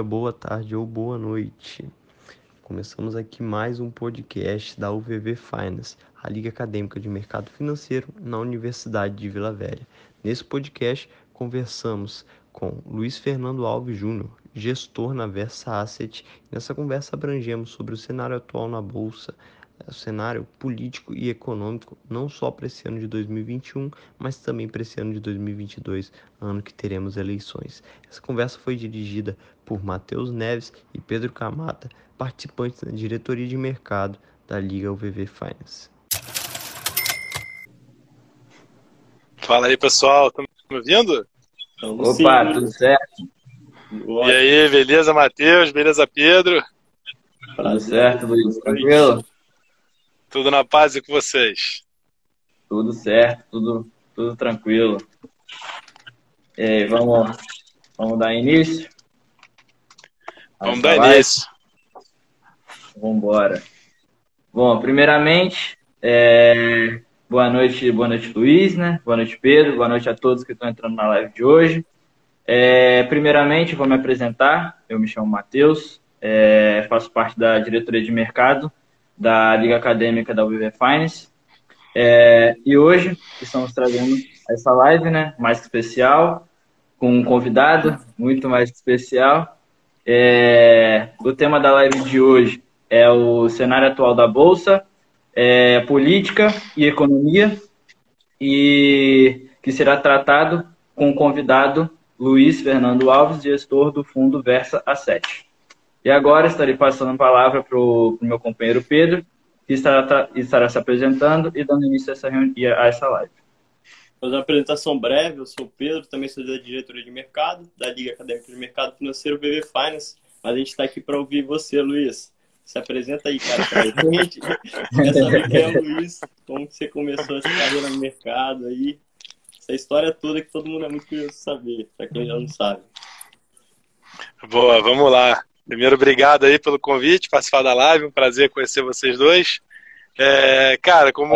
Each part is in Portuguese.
dia, boa tarde ou boa noite. Começamos aqui mais um podcast da UVV Finance, a Liga Acadêmica de Mercado Financeiro na Universidade de Vila Velha. Nesse podcast, conversamos com Luiz Fernando Alves Júnior, gestor na Versa Asset. Nessa conversa abrangemos sobre o cenário atual na bolsa, o cenário político e econômico, não só para esse ano de 2021, mas também para esse ano de 2022, ano que teremos eleições. Essa conversa foi dirigida por Matheus Neves e Pedro Camata, participantes da diretoria de mercado da Liga UVV Finance. Fala aí, pessoal, estão me ouvindo? Opa, Sim. tudo certo? E aí, beleza, Matheus? Beleza, Pedro? Tudo certo, Luiz? Tranquilo? Tudo na paz e com vocês? Tudo certo, tudo, tudo tranquilo. E aí, vamos, vamos dar início? Vamos dar início. Vamos embora. Bom, primeiramente, é... boa noite, boa noite, Luiz, né? Boa noite, Pedro. Boa noite a todos que estão entrando na live de hoje. É... Primeiramente, vou me apresentar. Eu me chamo Matheus, é... faço parte da diretoria de mercado da Liga Acadêmica da UVV Finance. É, e hoje estamos trazendo essa live, né, mais especial, com um convidado muito mais especial. É, o tema da live de hoje é o cenário atual da Bolsa, é, política e economia, e que será tratado com o convidado Luiz Fernando Alves, gestor do fundo Versa A7. E agora estarei passando a palavra para o meu companheiro Pedro, que estará, estará se apresentando e dando início a essa, a essa live. Fazer uma apresentação breve, eu sou o Pedro, também sou da diretoria de mercado, da Liga Acadêmica de Mercado Financeiro BB Finance, mas a gente está aqui para ouvir você, Luiz. Se apresenta aí, cara, para a gente. Quer saber quem é o Luiz, como você começou essa carreira no mercado aí, essa história toda que todo mundo é muito curioso de saber, para quem já não sabe. Boa, vamos lá. Primeiro, obrigado aí pelo convite, participar da live, um prazer conhecer vocês dois. É, cara, como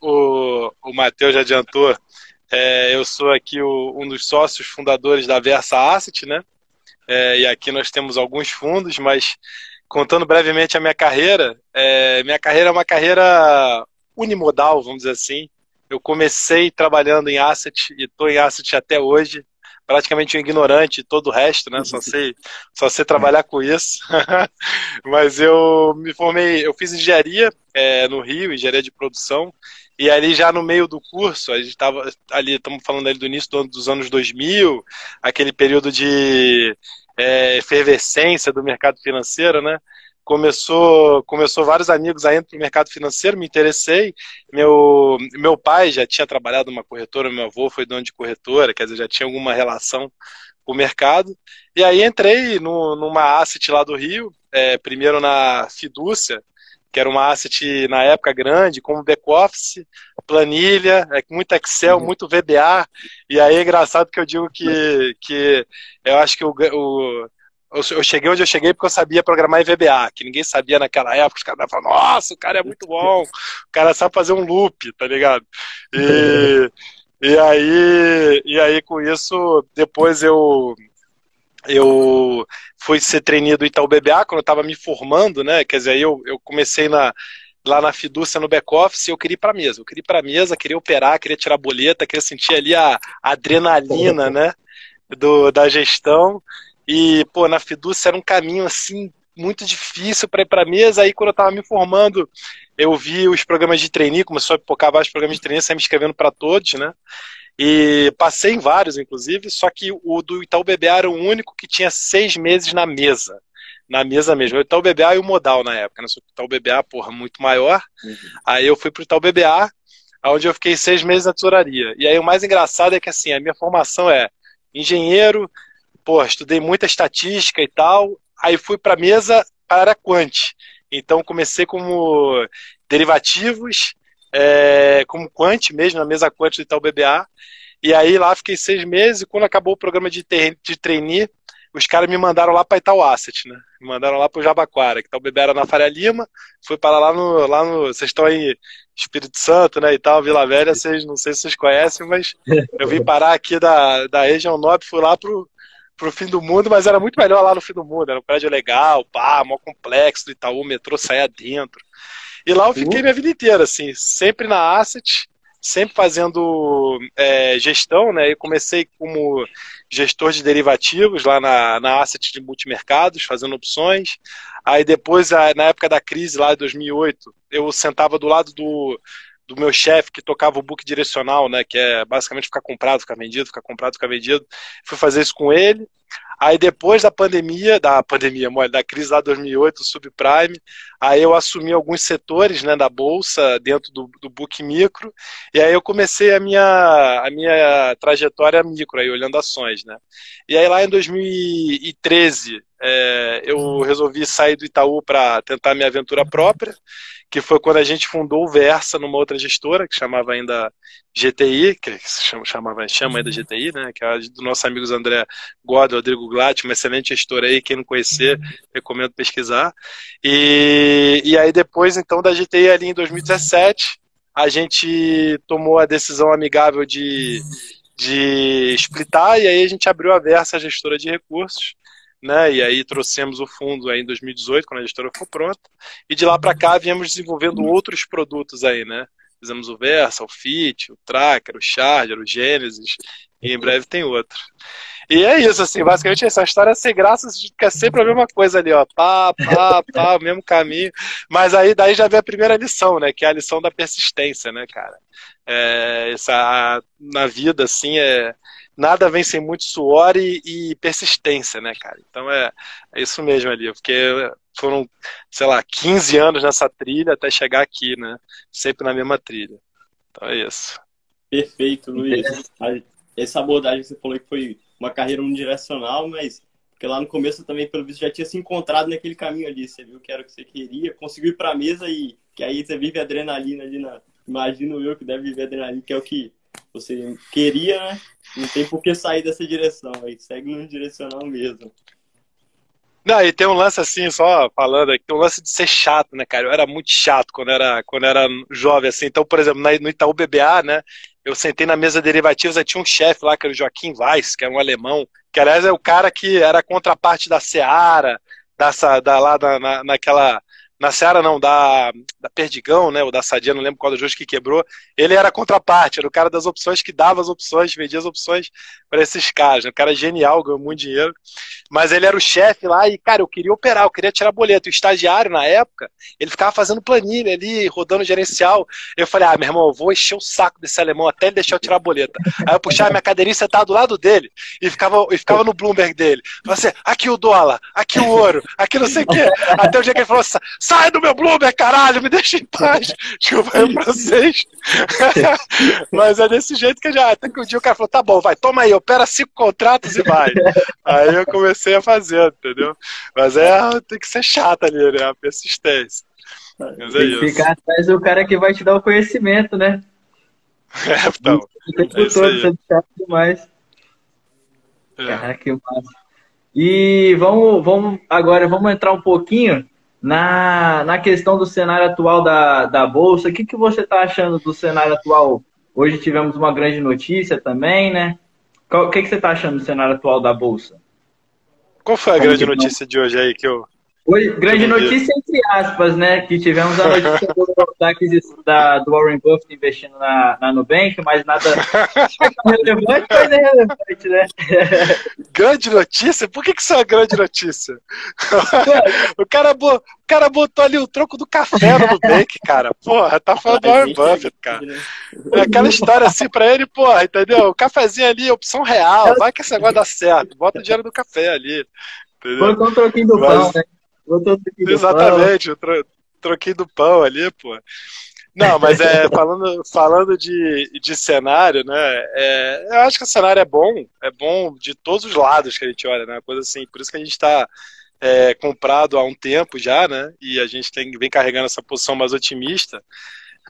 o, o Matheus já adiantou, é, eu sou aqui o, um dos sócios fundadores da Versa Asset, né? É, e aqui nós temos alguns fundos, mas contando brevemente a minha carreira, é, minha carreira é uma carreira unimodal, vamos dizer assim. Eu comecei trabalhando em asset e estou em asset até hoje praticamente um ignorante todo o resto, né? Só sei, só sei trabalhar com isso. Mas eu me formei, eu fiz engenharia é, no Rio, engenharia de produção, e ali já no meio do curso, a gente estava ali, estamos falando ali do início do, dos anos 2000, aquele período de é, efervescência do mercado financeiro, né? Começou, começou vários amigos aí para o mercado financeiro, me interessei. Meu, meu pai já tinha trabalhado numa corretora, meu avô foi dono de corretora, quer dizer, já tinha alguma relação com o mercado. E aí entrei no, numa asset lá do Rio, é, primeiro na Fidúcia, que era uma asset na época grande, como back-office, planilha, é, muito Excel, uhum. muito VBA. E aí é engraçado que eu digo que, que eu acho que o, o eu, cheguei onde eu cheguei porque eu sabia programar em VBA, que ninguém sabia naquela época. Os caras falavam, nossa, o cara é muito bom, o cara sabe fazer um loop, tá ligado? E, e, aí, e aí, com isso, depois eu eu fui ser treinado do Itaú BBA quando eu estava me formando, né? Quer dizer, eu, eu comecei na, lá na Fidúcia no back-office, eu queria ir para mesa. Eu queria ir para mesa, queria operar, queria tirar boleta, queria sentir ali a, a adrenalina, né? Do, da gestão. E, pô, na Fidúcia era um caminho assim muito difícil para ir para mesa. Aí, quando eu estava me formando, eu vi os programas de trainee, começou a pipocar vários programas de trainee, saí me inscrevendo para todos, né? E passei em vários, inclusive, só que o do Itaú BBA era o único que tinha seis meses na mesa. Na mesa mesmo. O Itaú BBA e o Modal na época, né? O Itaú BBA, porra, muito maior. Uhum. Aí eu fui pro Itaú BBA, onde eu fiquei seis meses na tesouraria. E aí o mais engraçado é que, assim, a minha formação é engenheiro, pô, estudei muita estatística e tal, aí fui para mesa para quant. Então comecei como derivativos, é, como quant mesmo, na mesa quant do Itaú BBA, e aí lá fiquei seis meses, e quando acabou o programa de, de trainee, os caras me mandaram lá para Itaú Asset, né? Me mandaram lá para o Jabaquara, que Itaú BBA era na Faria Lima, fui para lá no, lá no, vocês estão aí, Espírito Santo, né, e tal, Vila Velha, vocês, não sei se vocês conhecem, mas eu vim parar aqui da, da região norte, fui lá pro pro fim do mundo, mas era muito melhor lá no fim do mundo. Era um prédio legal, pá, mó complexo do Itaú, o metrô saía dentro. E lá eu fiquei minha vida inteira, assim, sempre na Asset, sempre fazendo é, gestão, né? Eu comecei como gestor de derivativos lá na, na Asset de multimercados, fazendo opções. Aí depois, na época da crise lá de 2008, eu sentava do lado do, do meu chefe que tocava o book direcional, né? Que é basicamente ficar comprado, ficar vendido, ficar comprado, ficar vendido. Fui fazer isso com ele. Aí depois da pandemia, da pandemia, da crise lá de 2008, subprime, aí eu assumi alguns setores, né, da bolsa dentro do, do book micro, e aí eu comecei a minha a minha trajetória micro aí olhando ações, né? E aí lá em 2013, é, eu resolvi sair do Itaú para tentar minha aventura própria que foi quando a gente fundou o Versa numa outra gestora, que chamava ainda GTI, que chama, chamava, chama ainda GTI, né? Que é do nosso amigos André Goda, Rodrigo Glatt, uma excelente gestora aí, quem não conhecer, recomendo pesquisar. E, e aí depois, então, da GTI ali em 2017, a gente tomou a decisão amigável de, de splitar, e aí a gente abriu a Versa, a gestora de recursos, né? E aí trouxemos o fundo aí em 2018, quando a gestora ficou pronta, e de lá para cá viemos desenvolvendo outros produtos aí, né? Fizemos o Versa, o Fit, o Tracker, o Charger, o Genesis, e em breve tem outro. E é isso, assim, basicamente essa história sem graça fica sempre a mesma coisa ali, ó, pá, pá, pá, o mesmo caminho. Mas aí daí já vem a primeira lição, né? Que é a lição da persistência, né, cara? É, essa, na vida, assim, é, nada vem sem muito suor e, e persistência, né, cara? Então é, é isso mesmo ali, porque foram, sei lá, 15 anos nessa trilha até chegar aqui, né? Sempre na mesma trilha. Então é isso. Perfeito, Luiz. Essa abordagem que você falou que foi uma carreira unidirecional, mas porque lá no começo também, pelo visto, já tinha se encontrado naquele caminho ali. Você viu que era o que você queria, conseguiu ir para a mesa e que aí você vive adrenalina ali na. Imagino eu que deve viver adrenalina, que é o que você queria, né? Não tem por que sair dessa direção, aí segue no direcional mesmo. Não, e tem um lance assim, só falando aqui, um lance de ser chato, né, cara? Eu era muito chato quando era, quando era jovem, assim. Então, por exemplo, no Itaú BBA, né, eu sentei na mesa derivativos, aí tinha um chefe lá, que era o Joaquim Weiss, que era um alemão, que aliás é o cara que era a contraparte da Seara, dessa, da, lá na, naquela na Seara não, da, da Perdigão, né, ou da Sadia, não lembro qual dos dois que quebrou, ele era a contraparte, era o cara das opções que dava as opções, vendia as opções para esses caras, né, o cara genial, ganhou muito dinheiro, mas ele era o chefe lá e, cara, eu queria operar, eu queria tirar boleto, o estagiário na época, ele ficava fazendo planilha ali, rodando gerencial, eu falei, ah, meu irmão, eu vou encher o saco desse alemão até ele deixar eu tirar a boleta, aí eu puxava minha cadeirinha sentada do lado dele, e ficava, e ficava no Bloomberg dele, você, assim, aqui o dólar, aqui o ouro, aqui não sei o quê, até o dia que ele falou, Sai do meu Bloomberg, caralho, me deixa em paz. Desculpa aí pra vocês. Mas é desse jeito que já. Até que um dia o cara falou: tá bom, vai, toma aí, opera cinco contratos e vai. Aí eu comecei a fazer, entendeu? Mas é, tem que ser chato ali, né? A persistência. Mas é tem que ficar atrás do cara que vai te dar o conhecimento, né? É, então. O tempo é todo, sendo chato demais. É. Cara, que massa. E vamos, vamos agora vamos entrar um pouquinho na, na questão do cenário atual da, da Bolsa, o que, que você está achando do cenário atual? Hoje tivemos uma grande notícia também, né? O que, que você está achando do cenário atual da Bolsa? Qual foi a Como grande notícia de hoje aí que eu, Hoje, grande notícia entre aspas, né? Que tivemos a notícia do, da, do Warren Buffett investindo na, na Nubank, mas nada relevante, mas é relevante, né? Grande notícia? Por que, que isso é uma grande notícia? o, cara, o cara botou ali o troco do café no Nubank, cara. Porra, tá falando do Warren Buffett, cara. É aquela história assim pra ele, porra, entendeu? O cafezinho ali, opção real, vai que esse negócio dá certo. Bota o dinheiro do café ali. Entendeu? Botou um troquinho do mas... pão, né? Exatamente, o tro, troquinho do pão ali, pô. Não, mas é, falando, falando de, de cenário, né? É, eu acho que o cenário é bom, é bom de todos os lados que a gente olha, né? Coisa assim, por isso que a gente está é, comprado há um tempo já, né? E a gente tem, vem carregando essa posição mais otimista.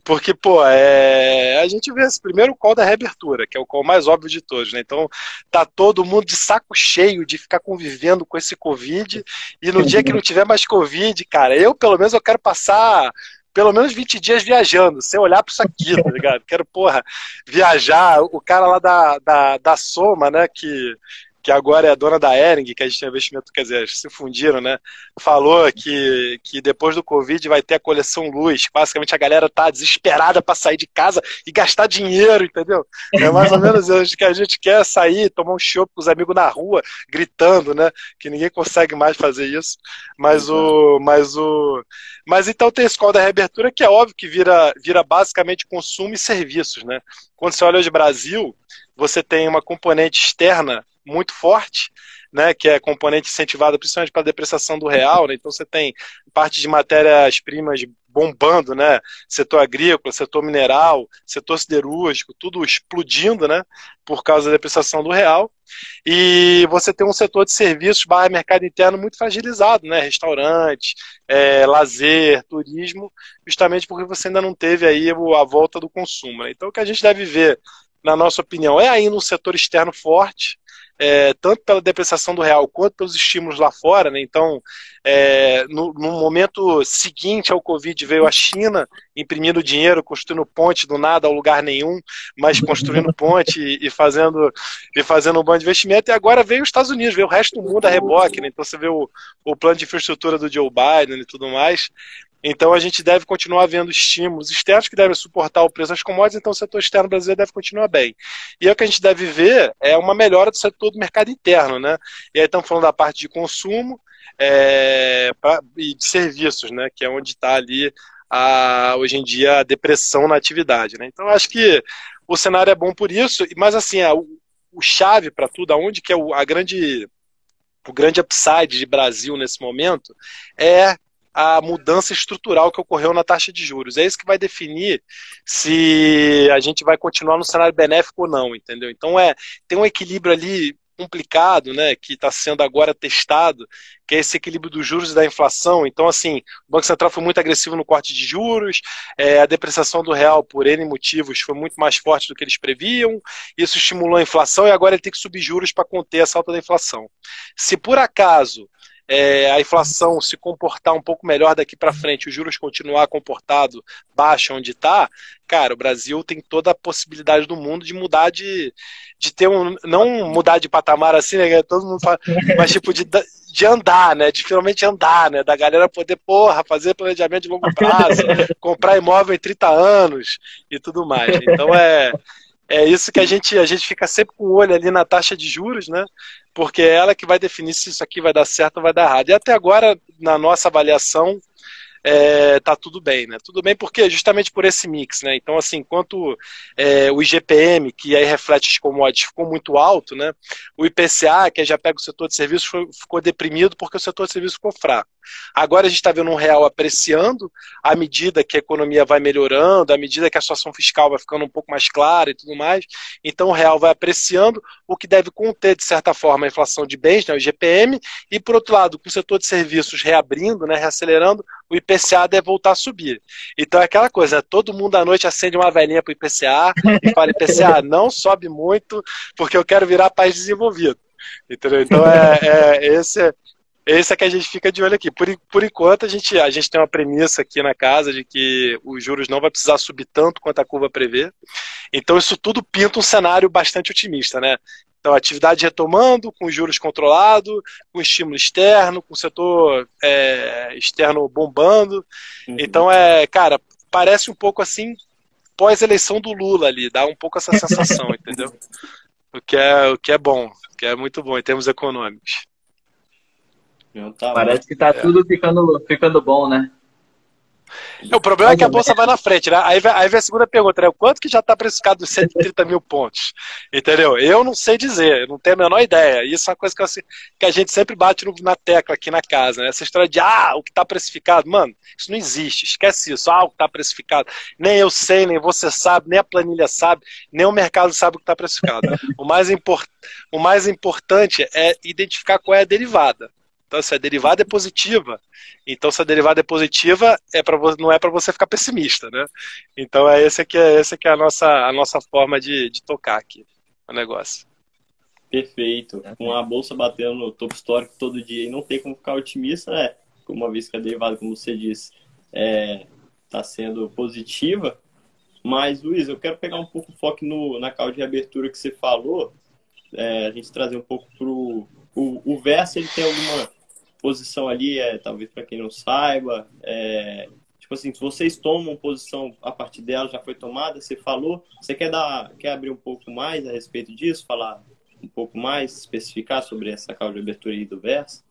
Porque, pô, é... a gente vê esse primeiro call da reabertura, que é o call mais óbvio de todos, né? Então, tá todo mundo de saco cheio de ficar convivendo com esse Covid, e no dia que não tiver mais Covid, cara, eu, pelo menos, eu quero passar pelo menos 20 dias viajando, sem olhar para isso aqui, tá ligado? Quero, porra, viajar. O cara lá da, da, da Soma, né, que, que agora é a dona da Ering, que a gente tem investimento, quer dizer, se fundiram, né? Falou que, que depois do Covid vai ter a coleção Luz. Basicamente a galera tá desesperada para sair de casa e gastar dinheiro, entendeu? É mais ou menos isso que a gente quer sair, tomar um chopp com os amigos na rua, gritando, né? Que ninguém consegue mais fazer isso. Mas o. Mas o. Mas então tem a escola da reabertura que é óbvio que vira, vira basicamente consumo e serviços, né? Quando você olha hoje Brasil, você tem uma componente externa muito forte, né, que é componente incentivada principalmente para a depreciação do real, né, então você tem parte de matérias-primas bombando, né, setor agrícola, setor mineral, setor siderúrgico, tudo explodindo, né, por causa da depreciação do real, e você tem um setor de serviços barra mercado interno muito fragilizado, né, restaurante, é, lazer, turismo, justamente porque você ainda não teve aí a volta do consumo, né? então o que a gente deve ver na nossa opinião, é ainda um setor externo forte, é, tanto pela depreciação do real quanto pelos estímulos lá fora. Né? Então, é, no, no, momento seguinte ao Covid, veio a China imprimindo dinheiro, construindo ponte do nada ao lugar nenhum, mas construindo ponte e, e fazendo, e fazendo um bom investimento. E agora veio os Estados Unidos, veio o resto do mundo a reboque. Né? Então, você vê o, o plano de infraestrutura do Joe Biden e tudo mais. Então a gente deve continuar vendo estímulos externos que devem suportar o preço das commodities, então o setor externo brasileiro deve continuar bem. E é o que a gente deve ver é uma melhora do setor do mercado interno, né? E aí estamos falando da parte de consumo é, pra, e de serviços, né? Que é onde está ali a, hoje em dia a depressão na atividade. Né? Então acho que o cenário é bom por isso, mas assim, a, o, o chave para tudo, aonde que é o, a grande o grande upside de Brasil nesse momento é a mudança estrutural que ocorreu na taxa de juros. É isso que vai definir se a gente vai continuar no cenário benéfico ou não, entendeu? Então é tem um equilíbrio ali complicado, né, que está sendo agora testado, que é esse equilíbrio dos juros e da inflação. Então, assim, o Banco Central foi muito agressivo no corte de juros, é, a depreciação do real, por N motivos, foi muito mais forte do que eles previam, isso estimulou a inflação e agora ele tem que subir juros para conter essa alta da inflação. Se por acaso é, a inflação se comportar um pouco melhor daqui para frente, os juros continuar comportado baixo onde está, cara, o Brasil tem toda a possibilidade do mundo de mudar de, de ter um, não mudar de patamar assim, né, todo mundo fala, mas tipo de, de andar, né, de finalmente andar, né, da galera poder, porra, fazer planejamento de longo prazo, comprar imóvel em 30 anos e tudo mais. Então é é isso que a gente, a gente fica sempre com o olho ali na taxa de juros, né? Porque é ela que vai definir se isso aqui vai dar certo ou vai dar errado. E até agora, na nossa avaliação, é, tá tudo bem, né? Tudo bem porque justamente por esse mix, né? Então, assim, enquanto é, o IGPM, que aí reflete as commodities, ficou muito alto, né? O IPCA, que já pega o setor de serviços, ficou deprimido porque o setor de serviços ficou fraco. Agora a gente está vendo um real apreciando à medida que a economia vai melhorando, à medida que a situação fiscal vai ficando um pouco mais clara e tudo mais. Então o real vai apreciando, o que deve conter, de certa forma, a inflação de bens, né, o IGPM, e por outro lado, com o setor de serviços reabrindo, né, reacelerando, o IPCA deve voltar a subir. Então é aquela coisa, todo mundo à noite acende uma velhinha para o IPCA e fala, IPCA não sobe muito porque eu quero virar país desenvolvido. Entendeu? Então é, é esse, esse é que a gente fica de olho aqui. Por, por enquanto, a gente, a gente tem uma premissa aqui na casa de que os juros não vai precisar subir tanto quanto a curva prevê. Então, isso tudo pinta um cenário bastante otimista, né? Então, atividade retomando, com juros controlados, com estímulo externo, com o setor é, externo bombando. Uhum. Então, é, cara, parece um pouco assim pós-eleição do Lula ali, dá um pouco essa sensação, entendeu? O que é, o que é bom, o que é muito bom em termos econômicos. Tá Parece que tá é. tudo ficando, ficando bom, né? É, o problema é que a bolsa vai na frente, né? Aí, aí vem a segunda pergunta, né? Quanto que já está precificado dos 130 mil pontos? Entendeu? Eu não sei dizer, eu não tenho a menor ideia. Isso é uma coisa que, eu, que a gente sempre bate no, na tecla aqui na casa, né? Essa história de, ah, o que está precificado. Mano, isso não existe, esquece isso. Ah, o que está precificado. Nem eu sei, nem você sabe, nem a planilha sabe, nem o mercado sabe o que está precificado. O mais, import, o mais importante é identificar qual é a derivada. Então, se a derivada é positiva, então se a derivada é positiva, é para não é para você ficar pessimista, né? Então é esse que é esse que é a nossa a nossa forma de, de tocar aqui o negócio. Perfeito. Com a bolsa batendo no topo histórico todo dia e não tem como ficar otimista, né? Uma vez que a derivada, como você disse, está é, tá sendo positiva. Mas, Luiz, eu quero pegar um pouco o foco no, na causa de abertura que você falou, é, a gente trazer um pouco pro o, o verso ele tem alguma posição ali, é, talvez para quem não saiba, é, tipo assim, se vocês tomam posição a partir dela, já foi tomada, você falou, você quer dar, quer abrir um pouco mais a respeito disso, falar um pouco mais, especificar sobre essa causa de abertura aí do verso?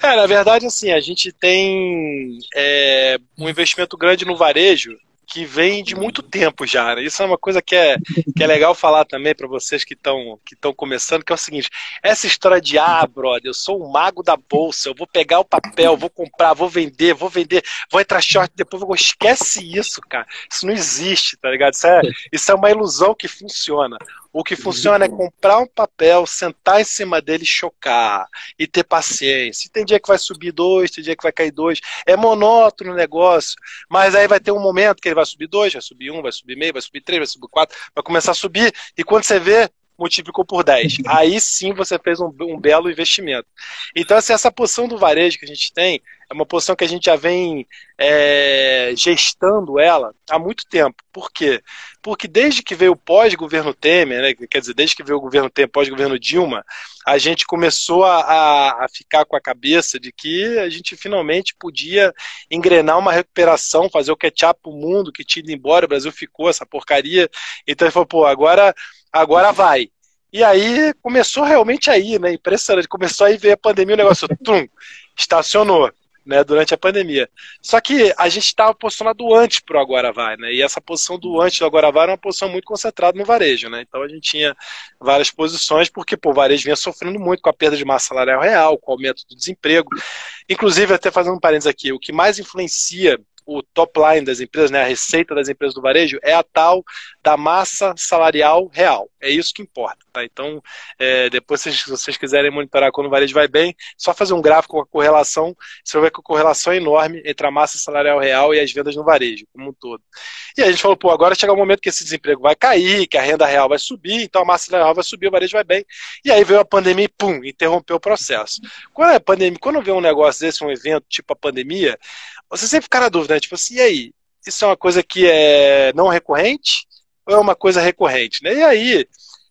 É, na verdade, assim, a gente tem é, um investimento grande no varejo que vem de muito tempo já. Né? Isso é uma coisa que é, que é legal falar também para vocês que estão que começando, que é o seguinte: essa história de ah, brother, eu sou um mago da bolsa, eu vou pegar o papel, vou comprar, vou vender, vou vender, vou entrar short, depois vou. Esquece isso, cara. Isso não existe, tá ligado? Isso é, isso é uma ilusão que funciona. O que funciona é comprar um papel, sentar em cima dele, chocar e ter paciência. tem dia que vai subir dois, tem dia que vai cair dois. É monótono o negócio, mas aí vai ter um momento que ele vai subir dois, vai subir um, vai subir meio, vai subir três, vai subir quatro, vai começar a subir. E quando você vê, multiplicou por 10. Aí sim você fez um, um, belo investimento. Então, assim, essa posição do varejo que a gente tem é uma posição que a gente já vem é, gestando ela há muito tempo. Por quê? Porque desde que veio o pós-governo Temer, né, quer dizer, desde que veio o governo Temer, pós-governo Dilma, a gente começou a, a ficar com a cabeça de que a gente finalmente podia engrenar uma recuperação, fazer o catch-up pro mundo que tinha ido embora, o Brasil ficou essa porcaria. Então ele falou, pô, agora agora vai. E aí começou realmente aí, né? Impressionante. Começou aí ver a pandemia, o negócio tum, estacionou, né? Durante a pandemia. Só que a gente estava posicionado antes pro agora vai, né? E essa posição do antes do agora vai era uma posição muito concentrada no varejo, né? Então a gente tinha várias posições, porque pô, o varejo vinha sofrendo muito com a perda de massa salarial real, com o aumento do desemprego. Inclusive, até fazendo um parênteses aqui, o que mais influencia o top line das empresas, né, a receita das empresas do varejo, é a tal da massa salarial real. É isso que importa. Tá? Então, é, depois, se vocês quiserem monitorar quando o varejo vai bem, só fazer um gráfico com a correlação, você vai ver que a correlação é enorme entre a massa salarial real e as vendas no varejo, como um todo. E a gente falou, pô, agora chega o um momento que esse desemprego vai cair, que a renda real vai subir, então a massa salarial vai subir, o varejo vai bem. E aí veio a pandemia e, pum, interrompeu o processo. Quando é pandemia, quando vem um negócio desse, um evento tipo a pandemia, você sempre fica na dúvida, né? Tipo assim, e aí? Isso é uma coisa que é não recorrente ou é uma coisa recorrente? Né? E aí,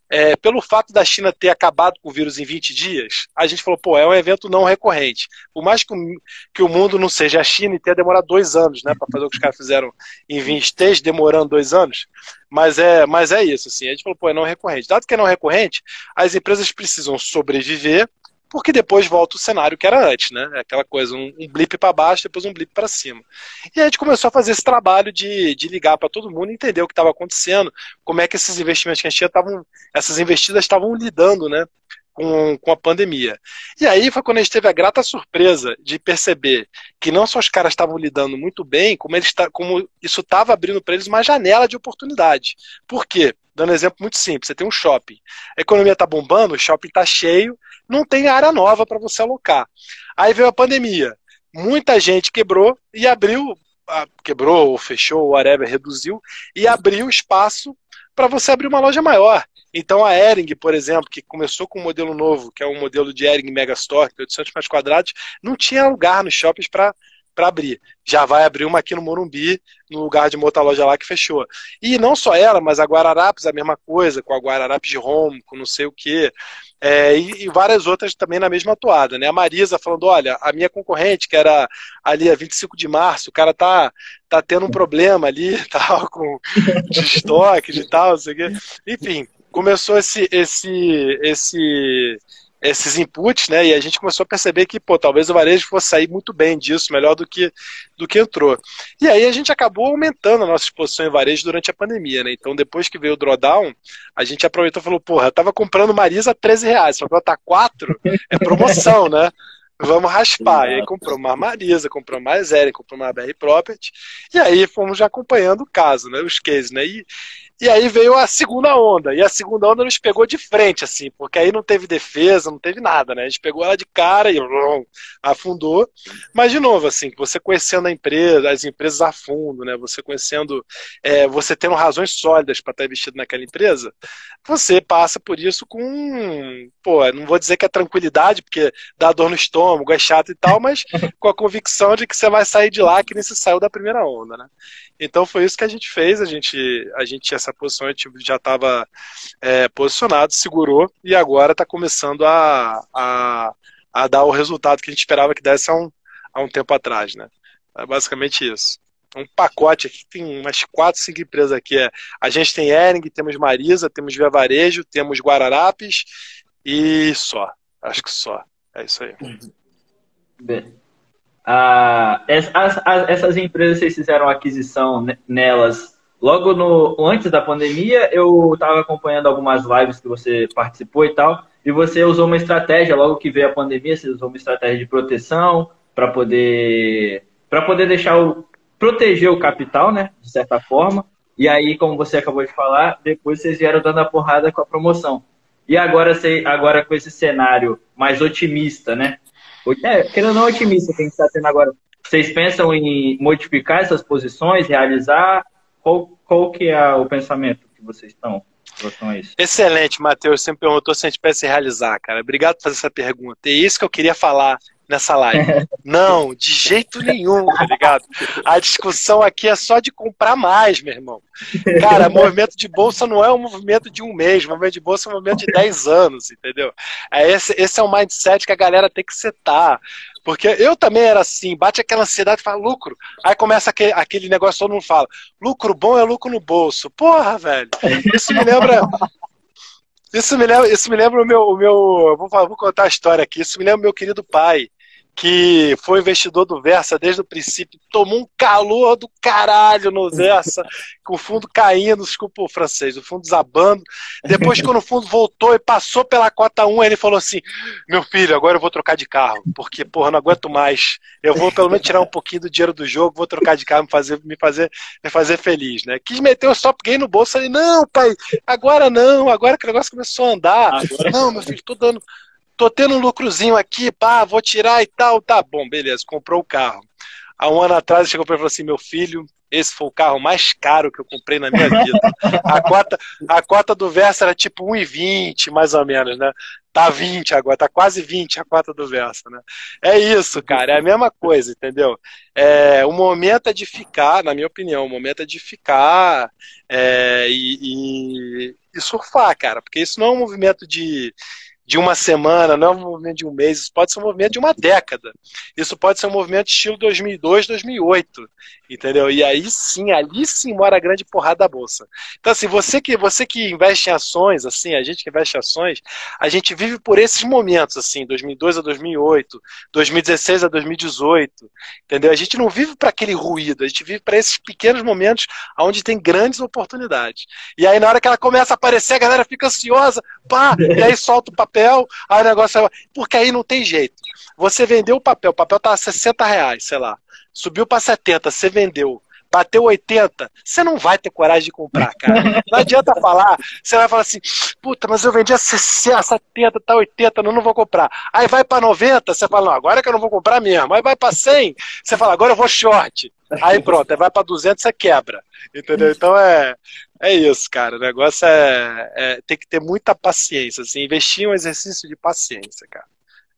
é, pelo fato da China ter acabado com o vírus em 20 dias, a gente falou, pô, é um evento não recorrente. Por mais que o, que o mundo não seja a China e tenha demorado dois anos, né, para fazer o que os caras fizeram em 20, esteja demorando dois anos, mas é, mas é isso, assim, a gente falou, pô, é não recorrente. Dado que é não recorrente, as empresas precisam sobreviver porque depois volta o cenário que era antes, né? Aquela coisa, um, um blip para baixo, depois um blip para cima. E a gente começou a fazer esse trabalho de, de ligar para todo mundo, entender o que estava acontecendo, como é que esses investimentos que a gente tinha estavam, essas investidas estavam lidando, né? Com, com a pandemia. E aí foi quando a gente teve a grata surpresa de perceber que não só os caras estavam lidando muito bem, como, eles, como isso estava abrindo para eles uma janela de oportunidade. Por quê? Dando um exemplo muito simples, você tem um shopping. A economia está bombando, o shopping está cheio, não tem área nova para você alocar. Aí veio a pandemia. Muita gente quebrou e abriu, quebrou ou fechou, whatever, reduziu, e abriu espaço para você abrir uma loja maior. Então a Ering, por exemplo, que começou com um modelo novo, que é um modelo de Ering Megastore, 800 é metros quadrados, não tinha lugar nos shoppings para para abrir. Já vai abrir uma aqui no Morumbi, no lugar de uma outra loja lá que fechou. E não só ela, mas a Guararapes a mesma coisa, com a Guararapes de Home, com não sei o quê. É, e, e, várias outras também na mesma toada, né? A Marisa falando, olha, a minha concorrente, que era ali a 25 de março, o cara tá, tá tendo um problema ali, tal, com de estoque, de tal, não sei o quê. Enfim, começou esse, esse, esse esses inputs, né? E a gente começou a perceber que, pô, talvez o varejo fosse sair muito bem disso, melhor do que, do que entrou. E aí a gente acabou aumentando a nossa exposição em varejo durante a pandemia, né? Então, depois que veio o drawdown, a gente aproveitou e falou, porra, eu tava comprando Marisa a 13 reais, só que ela tá 4, é promoção, né? Vamos raspar. E aí comprou uma Marisa, comprou mais Eren, comprou uma BR Property. E aí fomos já acompanhando o caso, né? Os cases, né? E, e aí veio a segunda onda. E a segunda onda nos pegou de frente, assim, porque aí não teve defesa, não teve nada, né? A gente pegou ela de cara e afundou. Mas, de novo, assim, você conhecendo a empresa, as empresas a fundo, né? Você conhecendo, é, você tendo razões sólidas para estar investido naquela empresa, você passa por isso com, pô, não vou dizer que é tranquilidade, porque dá dor no estômago, é chato e tal, mas com a convicção de que você vai sair de lá que nem se saiu da primeira onda, né? Então foi isso que a gente fez, a gente, a gente tinha essa posição a gente já estava é, posicionado, segurou e agora está começando a, a, a, dar o resultado que a gente esperava que desse há um, há um tempo atrás, né? É basicamente isso. Um pacote aqui, tem umas quatro, cinco empresas aqui. É, a gente tem Ering, temos Marisa, temos Via Varejo, temos Guararapes e só. Acho que só. É isso aí. Bem. Ah, essas empresas vocês fizeram aquisição nelas logo no antes da pandemia. Eu estava acompanhando algumas lives que você participou e tal, e você usou uma estratégia logo que veio a pandemia. Você usou uma estratégia de proteção para poder para poder deixar o proteger o capital, né, de certa forma. E aí, como você acabou de falar, depois vocês vieram dando a porrada com a promoção. E agora, agora com esse cenário mais otimista, né? É, querendo não otimista que a gente está tendo agora. Vocês pensam em modificar essas posições, realizar? Qual, qual que é o pensamento que vocês estão em relação a isso? Excelente, Matheus. Você me perguntou se a gente pensa em realizar, cara. Obrigado por fazer essa pergunta. É isso que eu queria falar nessa live. Não, de jeito nenhum, tá ligado? A discussão aqui é só de comprar mais, meu irmão. Cara, movimento de bolsa não é um movimento de um mês, movimento de bolsa é um movimento de 10 anos, entendeu? É esse, esse é o mindset que a galera tem que setar. Porque eu também era assim, bate aquela ansiedade e fala lucro. Aí começa aquele, aquele negócio, todo mundo fala, lucro bom é lucro no bolso. Porra, velho. Isso me lembra. Isso me lembra, isso me lembra o meu. O meu vou, vou contar a história aqui. Isso me lembra o meu querido pai que foi investidor do Versa desde o princípio, tomou um calor do caralho no Versa, com o fundo caindo, desculpa o francês, o fundo desabando. Depois, quando o fundo voltou e passou pela cota 1, ele falou assim: Meu filho, agora eu vou trocar de carro, porque, porra, não aguento mais. Eu vou pelo menos tirar um pouquinho do dinheiro do jogo, vou trocar de carro, me fazer, me fazer, me fazer feliz, né? Quis meter o stop gain no bolso, falei: Não, pai, agora não, agora que o negócio começou a andar. Agora... Não, meu filho, tô dando tô tendo um lucrozinho aqui, pá, vou tirar e tal, tá bom, beleza, comprou o carro. Há um ano atrás chegou para mim e falou assim: meu filho, esse foi o carro mais caro que eu comprei na minha vida. A cota, a cota do Versa era tipo 1,20, mais ou menos, né? Tá 20 agora, tá quase 20 a cota do Versa, né? É isso, cara, é a mesma coisa, entendeu? É, o momento é de ficar, na minha opinião, o momento é de ficar é, e, e, e surfar, cara, porque isso não é um movimento de de uma semana, não é um movimento de um mês, isso pode ser um movimento de uma década. Isso pode ser um movimento estilo 2002, 2008, entendeu? E aí sim, ali sim mora a grande porrada da bolsa. Então assim, você que você que investe em ações, assim, a gente que investe em ações, a gente vive por esses momentos assim, 2002 a 2008, 2016 a 2018, entendeu? A gente não vive para aquele ruído, a gente vive para esses pequenos momentos onde tem grandes oportunidades. E aí na hora que ela começa a aparecer, a galera fica ansiosa, pá, e aí solta o papel papel, aí o negócio. Porque aí não tem jeito. Você vendeu o papel, o papel tá a 60 reais, sei lá. Subiu para 70, você vendeu. Bateu 80, você não vai ter coragem de comprar, cara. Não adianta falar, você vai falar assim, puta, mas eu vendi a 60, 70, tá 80, não, não vou comprar. Aí vai para 90, você fala, não, agora é que eu não vou comprar mesmo. Aí vai para 100, você fala, agora eu vou short. Aí pronto, aí vai para 200, você quebra. Entendeu? Então é, é isso, cara. O negócio é, é tem que ter muita paciência. Assim, investir em um exercício de paciência, cara.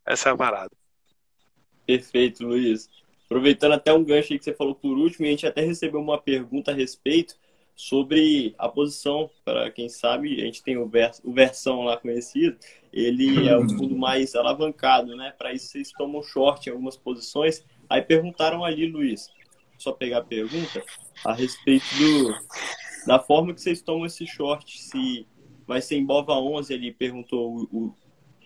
Essa é a parada. Perfeito, Luiz. Aproveitando até um gancho aí que você falou por último, a gente até recebeu uma pergunta a respeito sobre a posição. Para quem sabe, a gente tem o, vers o Versão lá conhecido, ele é o fundo mais alavancado, né? Para isso vocês tomam short em algumas posições. Aí perguntaram ali, Luiz, só pegar a pergunta, a respeito do, da forma que vocês tomam esse short, se vai ser em Bova 11, ele perguntou o,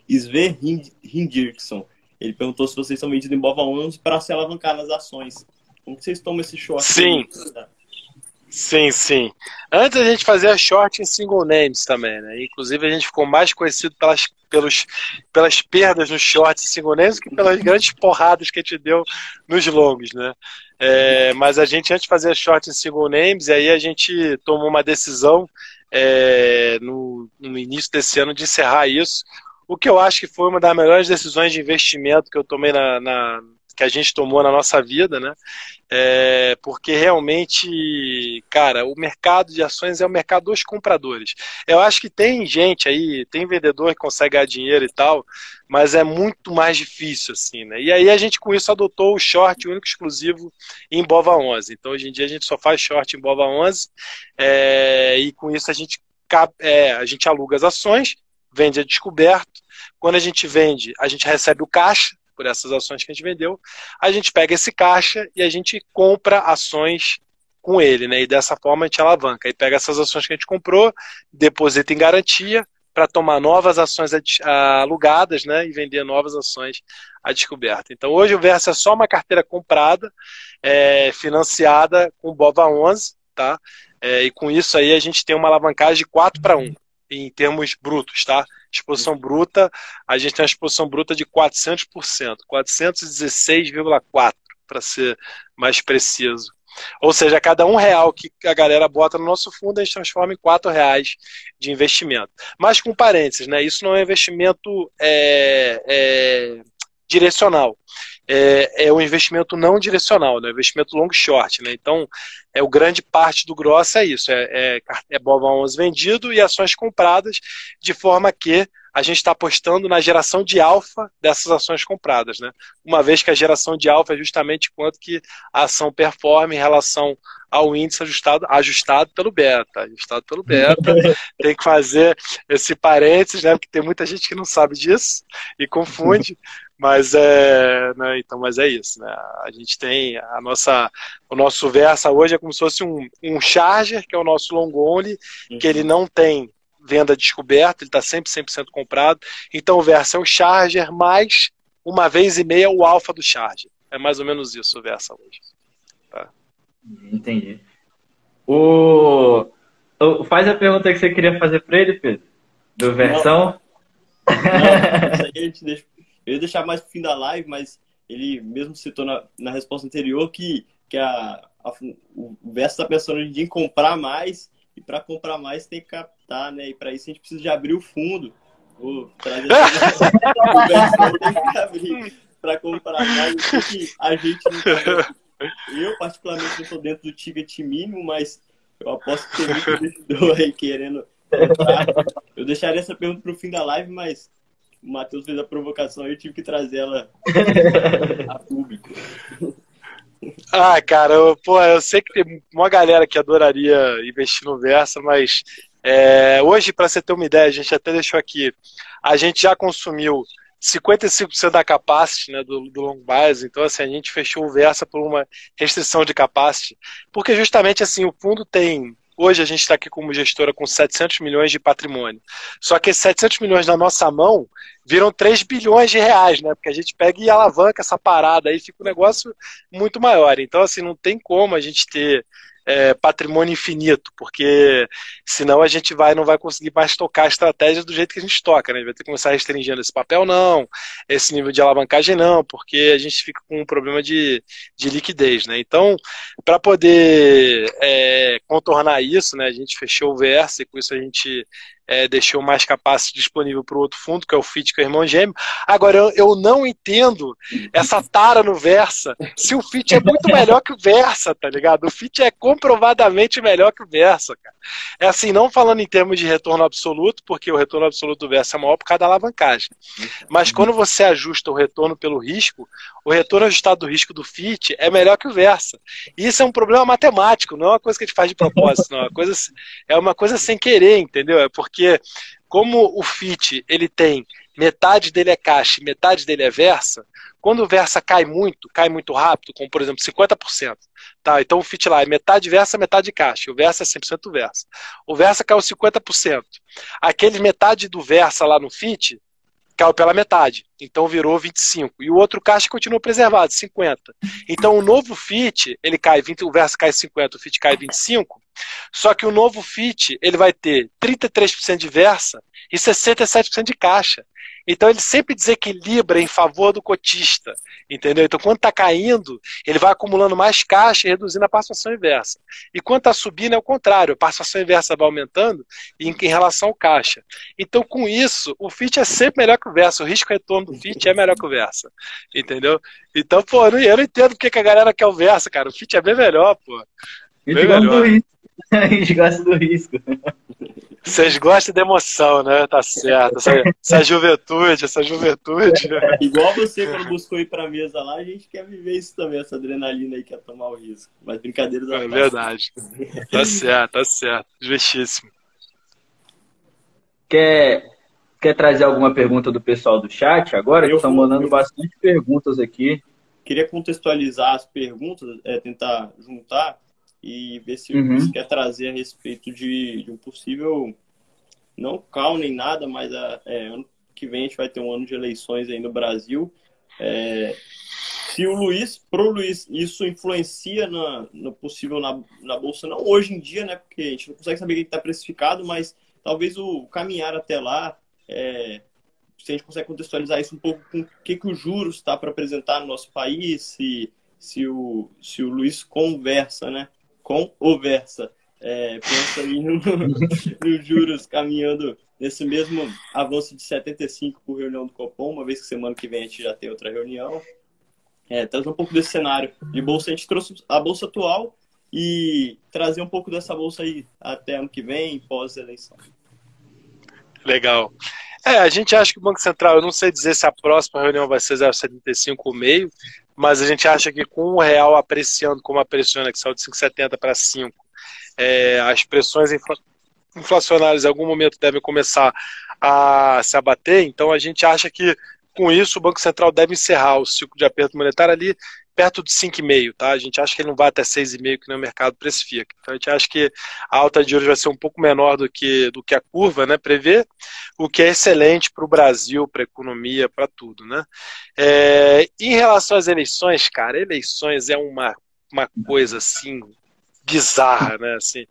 Sver Hindirkson, ele perguntou se vocês estão vendidos em Bova 11 para se alavancar nas ações. Como que vocês tomam esse short? Sim. Sim, sim. Antes a gente fazia short em single names também, né? Inclusive a gente ficou mais conhecido pelas, pelos, pelas perdas nos shorts em single names que pelas grandes porradas que a gente deu nos longos, né? É, mas a gente antes fazia short em single names e aí a gente tomou uma decisão é, no, no início desse ano de encerrar isso. O que eu acho que foi uma das melhores decisões de investimento que eu tomei na, na que a gente tomou na nossa vida, né? É, porque realmente, cara, o mercado de ações é o mercado dos compradores. Eu acho que tem gente aí, tem vendedor que consegue ganhar dinheiro e tal, mas é muito mais difícil, assim, né? E aí a gente com isso adotou o short único exclusivo em Bova 11. Então hoje em dia a gente só faz short em Bova 11 é, e com isso a gente, é, a gente aluga as ações, vende a descoberto. Quando a gente vende, a gente recebe o caixa por essas ações que a gente vendeu, a gente pega esse caixa e a gente compra ações com ele, né? E dessa forma a gente alavanca. Aí pega essas ações que a gente comprou, deposita em garantia para tomar novas ações alugadas, né? E vender novas ações à descoberta. Então hoje o Versa é só uma carteira comprada, é, financiada com Bova 11, tá? É, e com isso aí a gente tem uma alavancagem de 4 para 1 em termos brutos, tá? Exposição bruta, a gente tem uma exposição bruta de 400%, 416,4% para ser mais preciso. Ou seja, cada um real que a galera bota no nosso fundo, a gente transforma em quatro reais de investimento. Mas com parênteses, né? Isso não é investimento é, é, direcional é, é um investimento não direcional, né? investimento long short. Né? Então, é o grande parte do grosso é isso: é, é, é BOVA 11 vendido e ações compradas, de forma que a gente está apostando na geração de alfa dessas ações compradas. Né? Uma vez que a geração de alfa é justamente quanto que a ação performa em relação ao índice ajustado, ajustado pelo beta. Ajustado pelo beta. tem que fazer esse parênteses, né? Porque tem muita gente que não sabe disso e confunde. Mas é, né, então, mas é isso, né? A gente tem a nossa, o nosso Versa hoje é como se fosse um, um Charger, que é o nosso long only, uhum. que ele não tem venda descoberta, ele está sempre 100% comprado. Então o Versa é o Charger mais uma vez e meia o alfa do Charger. É mais ou menos isso o Versa hoje. Tá? Entendi. O... Faz a pergunta que você queria fazer para ele, Pedro. Do versão. Não, não, isso aí a gente deixa eu ia deixar mais pro fim da live, mas ele mesmo citou na, na resposta anterior que, que a, a o Verso está pensando em comprar mais, e para comprar mais tem que captar, né? E para isso a gente precisa de abrir o fundo. Vou trazer para comprar mais. que a gente não tá Eu, particularmente, não estou dentro do ticket mínimo, mas eu aposto que tem muito investidor aí querendo comprar. Eu deixaria essa pergunta para o fim da live, mas o Matheus fez a provocação e eu tive que trazer ela a público. Ah, cara, eu, pô, eu sei que tem uma galera que adoraria investir no Versa, mas é, hoje, para você ter uma ideia, a gente até deixou aqui, a gente já consumiu 55% da capacity né, do, do long base, então assim, a gente fechou o Versa por uma restrição de capacity, porque justamente assim, o fundo tem Hoje a gente está aqui como gestora com 700 milhões de patrimônio. Só que esses 700 milhões na nossa mão viram 3 bilhões de reais, né? Porque a gente pega e alavanca essa parada aí, fica um negócio muito maior. Então, assim, não tem como a gente ter é, patrimônio infinito, porque senão a gente vai não vai conseguir mais tocar a estratégia do jeito que a gente toca, né? Vai ter que começar restringindo esse papel, não, esse nível de alavancagem, não, porque a gente fica com um problema de, de liquidez, né? Então, para poder é, contornar isso, né, a gente fechou o Versa e com isso a gente é, deixou mais capacity disponível para o outro fundo, que é o FIT, que é o irmão gêmeo. Agora, eu, eu, não entendo essa tara no Versa, se o FIT é muito melhor que o Versa, tá ligado? O FIT é comprovadamente melhor que o Versa, cara. É assim, não falando em termos de retorno absoluto, porque o retorno absoluto do Versa é maior por causa da alavancagem. Mas quando você ajusta o retorno pelo risco, o retorno ajustado do risco do FIT é melhor que o Versa. Isso é um problema matemático, não é uma coisa que a gente faz de propósito, não. É uma coisa, é uma coisa sem querer, entendeu? É porque porque como o FIT ele tem metade dele é caixa metade dele é versa, quando o versa cai muito, cai muito rápido, como por exemplo 50%, tá? Então o FIT lá é metade versa, metade caixa, o versa é 100% versa. O versa caiu 50%. Aquele metade do versa lá no FIT caiu pela metade, então virou 25. E o outro caixa continua preservado, 50. Então o novo FIT, ele cai 20, o versa cai 50, o FIT cai 25 Só que o novo FIT ele vai ter 33% de versa e 67% de caixa. Então ele sempre desequilibra em favor do cotista, entendeu? Então quando está caindo, ele vai acumulando mais caixa e reduzindo a participação inversa. E quando está subindo é o contrário, a participação inversa vai aumentando em, em, relação ao caixa. Então com isso, o FIT é sempre melhor que o versa, o risco retorno do FIT é melhor que o versa, entendeu? Então, pô, eu não entendo porque que a galera quer o versa, cara, o FIT é bem melhor, pô. Bem melhor. A gente gosta do risco. Vocês gostam da emoção, né? Tá certo. Essa, essa juventude, essa juventude. Igual você, quando buscou ir pra mesa lá, a gente quer viver isso também, essa adrenalina aí, quer tomar o risco. Mas brincadeiras É verdade. Tá certo, tá certo. Justíssimo. Quer, quer trazer alguma pergunta do pessoal do chat agora? Eu estão mandando bastante perguntas aqui. Queria contextualizar as perguntas, é, tentar juntar e ver se uhum. você quer trazer a respeito de, de, um possível, não cal nem nada, mas a, é, ano que vem a gente vai ter um ano de eleições aí no Brasil. É, se o Luiz, pro Luiz, isso influencia na, no possível na, na Bolsa, não hoje em dia, né? Porque a gente não consegue saber o que está precificado, mas talvez o caminhar até lá, é, se a gente consegue contextualizar isso um pouco com o que, que o juros está para apresentar no nosso país, se, se, o, se o Luiz conversa, né? Com o Versa. É, pensa aí nos no juros caminhando nesse mesmo avanço de 75 por reunião do Copom, uma vez que semana que vem a gente já tem outra reunião. É, trazer um pouco desse cenário de bolsa. A gente trouxe a bolsa atual e trazer um pouco dessa bolsa aí até ano que vem, pós-eleição. Legal. É, a gente acha que o Banco Central, eu não sei dizer se a próxima reunião vai ser 0,75,5, mas a gente acha que com o real apreciando como apreciona, que saiu de 5,70 para 5, é, as pressões infla inflacionárias em algum momento devem começar a se abater, então a gente acha que com isso o Banco Central deve encerrar o ciclo de aperto monetário ali perto de 5,5, tá? A gente acha que ele não vai até 6,5 que nem o mercado precifica. Então a gente acha que a alta de juros vai ser um pouco menor do que, do que a curva, né? Prevê, o que é excelente para o Brasil, para a economia, para tudo, né? É, em relação às eleições, cara, eleições é uma, uma coisa assim bizarra, né? Assim,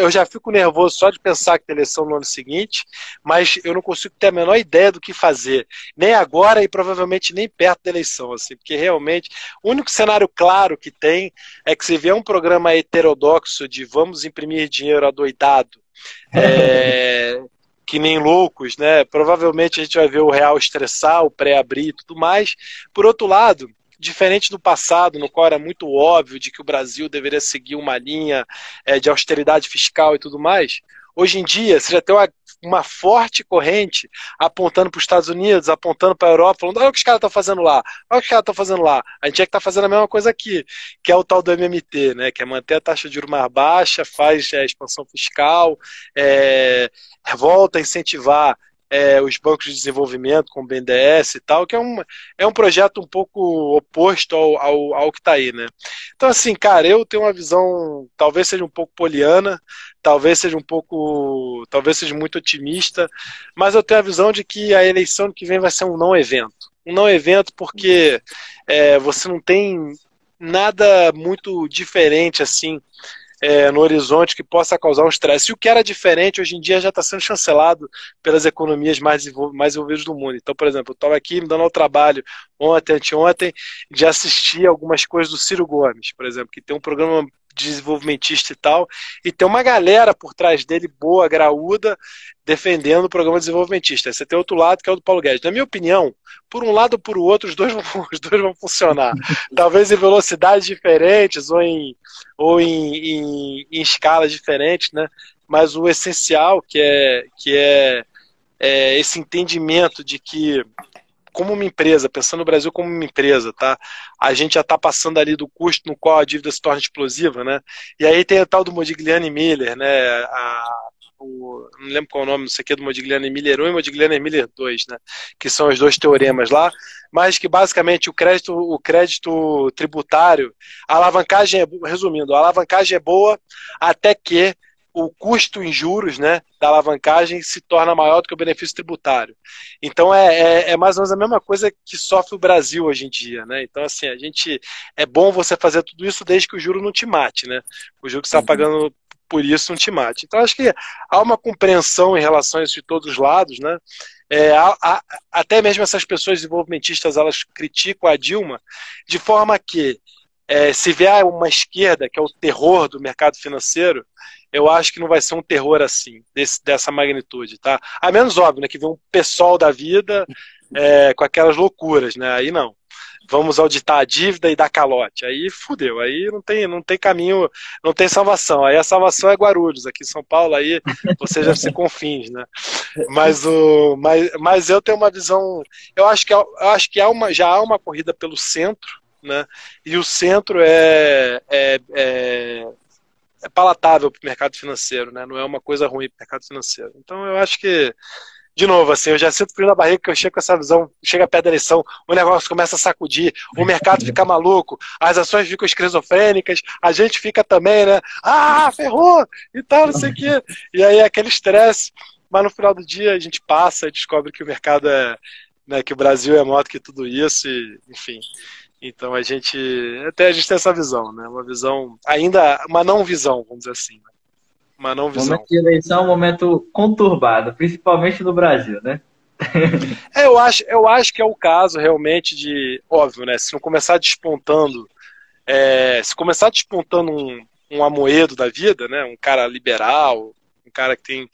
eu já fico nervoso só de pensar que tem eleição no ano seguinte, mas eu não consigo ter a menor ideia do que fazer, nem agora e provavelmente nem perto da eleição, assim, porque realmente o único cenário claro que tem é que se vier um programa heterodoxo de vamos imprimir dinheiro adoidado, é, que nem loucos, né? Provavelmente a gente vai ver o real estressar, o pré-abrir e tudo mais. Por outro lado, diferente do passado, no qual era muito óbvio de que o Brasil deveria seguir uma linha é, de austeridade fiscal e tudo mais, hoje em dia você já tem uma, uma forte corrente apontando para os Estados Unidos, apontando para a Europa, falando: olha o que os caras estão fazendo lá, olha o que os caras estão fazendo lá. A gente é que está fazendo a mesma coisa aqui, que é o tal do MMT, né? que é manter a taxa de juros mais baixa, faz é, expansão fiscal, é, volta a incentivar é, os bancos de desenvolvimento, com o BNDES e tal, que é um, é um projeto um pouco oposto ao, ao, ao que está aí, né? Então, assim, cara, eu tenho uma visão, talvez seja um pouco poliana, talvez seja um pouco, talvez seja muito otimista, mas eu tenho a visão de que a eleição que vem vai ser um não evento. Um não evento porque é, você não tem nada muito diferente assim é, no horizonte que possa causar um estresse. E o que era diferente hoje em dia já está sendo chancelado pelas economias mais, mais envolvidas do mundo. Então, por exemplo, eu estava aqui me dando ao trabalho ontem, anteontem, de assistir algumas coisas do Ciro Gomes, por exemplo, que tem um programa desenvolvimentista e tal, e tem uma galera por trás dele, boa, graúda, defendendo o programa desenvolvimentista. Você tem outro lado, que é o do Paulo Guedes. Na minha opinião, por um lado ou por outro, os dois vão, os dois vão funcionar. Talvez em velocidades diferentes ou em, ou em, em, em escalas diferentes, né? Mas o essencial, que é, que é, é esse entendimento de que como uma empresa, pensando no Brasil como uma empresa, tá? A gente já está passando ali do custo no qual a dívida se torna explosiva, né? E aí tem o tal do Modigliani Miller, né? A, o, não lembro qual é o nome, não sei o que, do Modigliani Miller 1 e Modigliani Miller 2, né? Que são os dois teoremas lá, mas que basicamente o crédito, o crédito tributário, a alavancagem é, resumindo, a alavancagem é boa até que o custo em juros né, da alavancagem se torna maior do que o benefício tributário. Então é, é, é, mais ou menos a mesma coisa que sofre o Brasil hoje em dia. Né? Então, assim, a gente é bom você fazer tudo isso desde que o juro não te mate. Né? O juro que você está uhum. pagando por isso não te mate. Então acho que há uma compreensão em relação a isso de todos os lados, né? É, há, há, até mesmo essas pessoas desenvolvimentistas elas criticam a Dilma de forma que é, se vier uma esquerda que é o terror do mercado financeiro, eu acho que não vai ser um terror assim, desse, dessa magnitude, tá? A menos óbvio, né, que vem um pessoal da vida é, com aquelas loucuras, né? Aí não. Vamos auditar a dívida e dar calote. Aí fudeu, aí não tem, não tem caminho, não tem salvação. Aí a salvação é Guarulhos, aqui em São Paulo, aí você já se confins, né? Mas, o, mas, mas eu tenho uma visão, eu acho que, eu acho que há uma, já há uma corrida pelo centro, né? E o centro é, é, é, é palatável para o mercado financeiro, né? Não é uma coisa ruim para o mercado financeiro. Então eu acho que de novo, assim, eu já sinto frio na barriga que eu chego com essa visão, chega perto da eleição, o negócio começa a sacudir, o mercado fica maluco, as ações ficam esquizofrênicas, a gente fica também, né? Ah, ferrou! E tal, não sei o quê. E aí é aquele estresse, mas no final do dia a gente passa e descobre que o mercado é. Né, que o Brasil é maior do que tudo isso, e, enfim. Então a gente. Até a gente tem essa visão, né? Uma visão. Ainda. Uma não visão, vamos dizer assim. Né? Uma não visão. Momento de eleição é um momento conturbado, principalmente no Brasil, né? é, eu acho, eu acho que é o caso realmente de. Óbvio, né? Se não começar despontando. É, se começar despontando um, um amoedo da vida, né? Um cara liberal, um cara que tem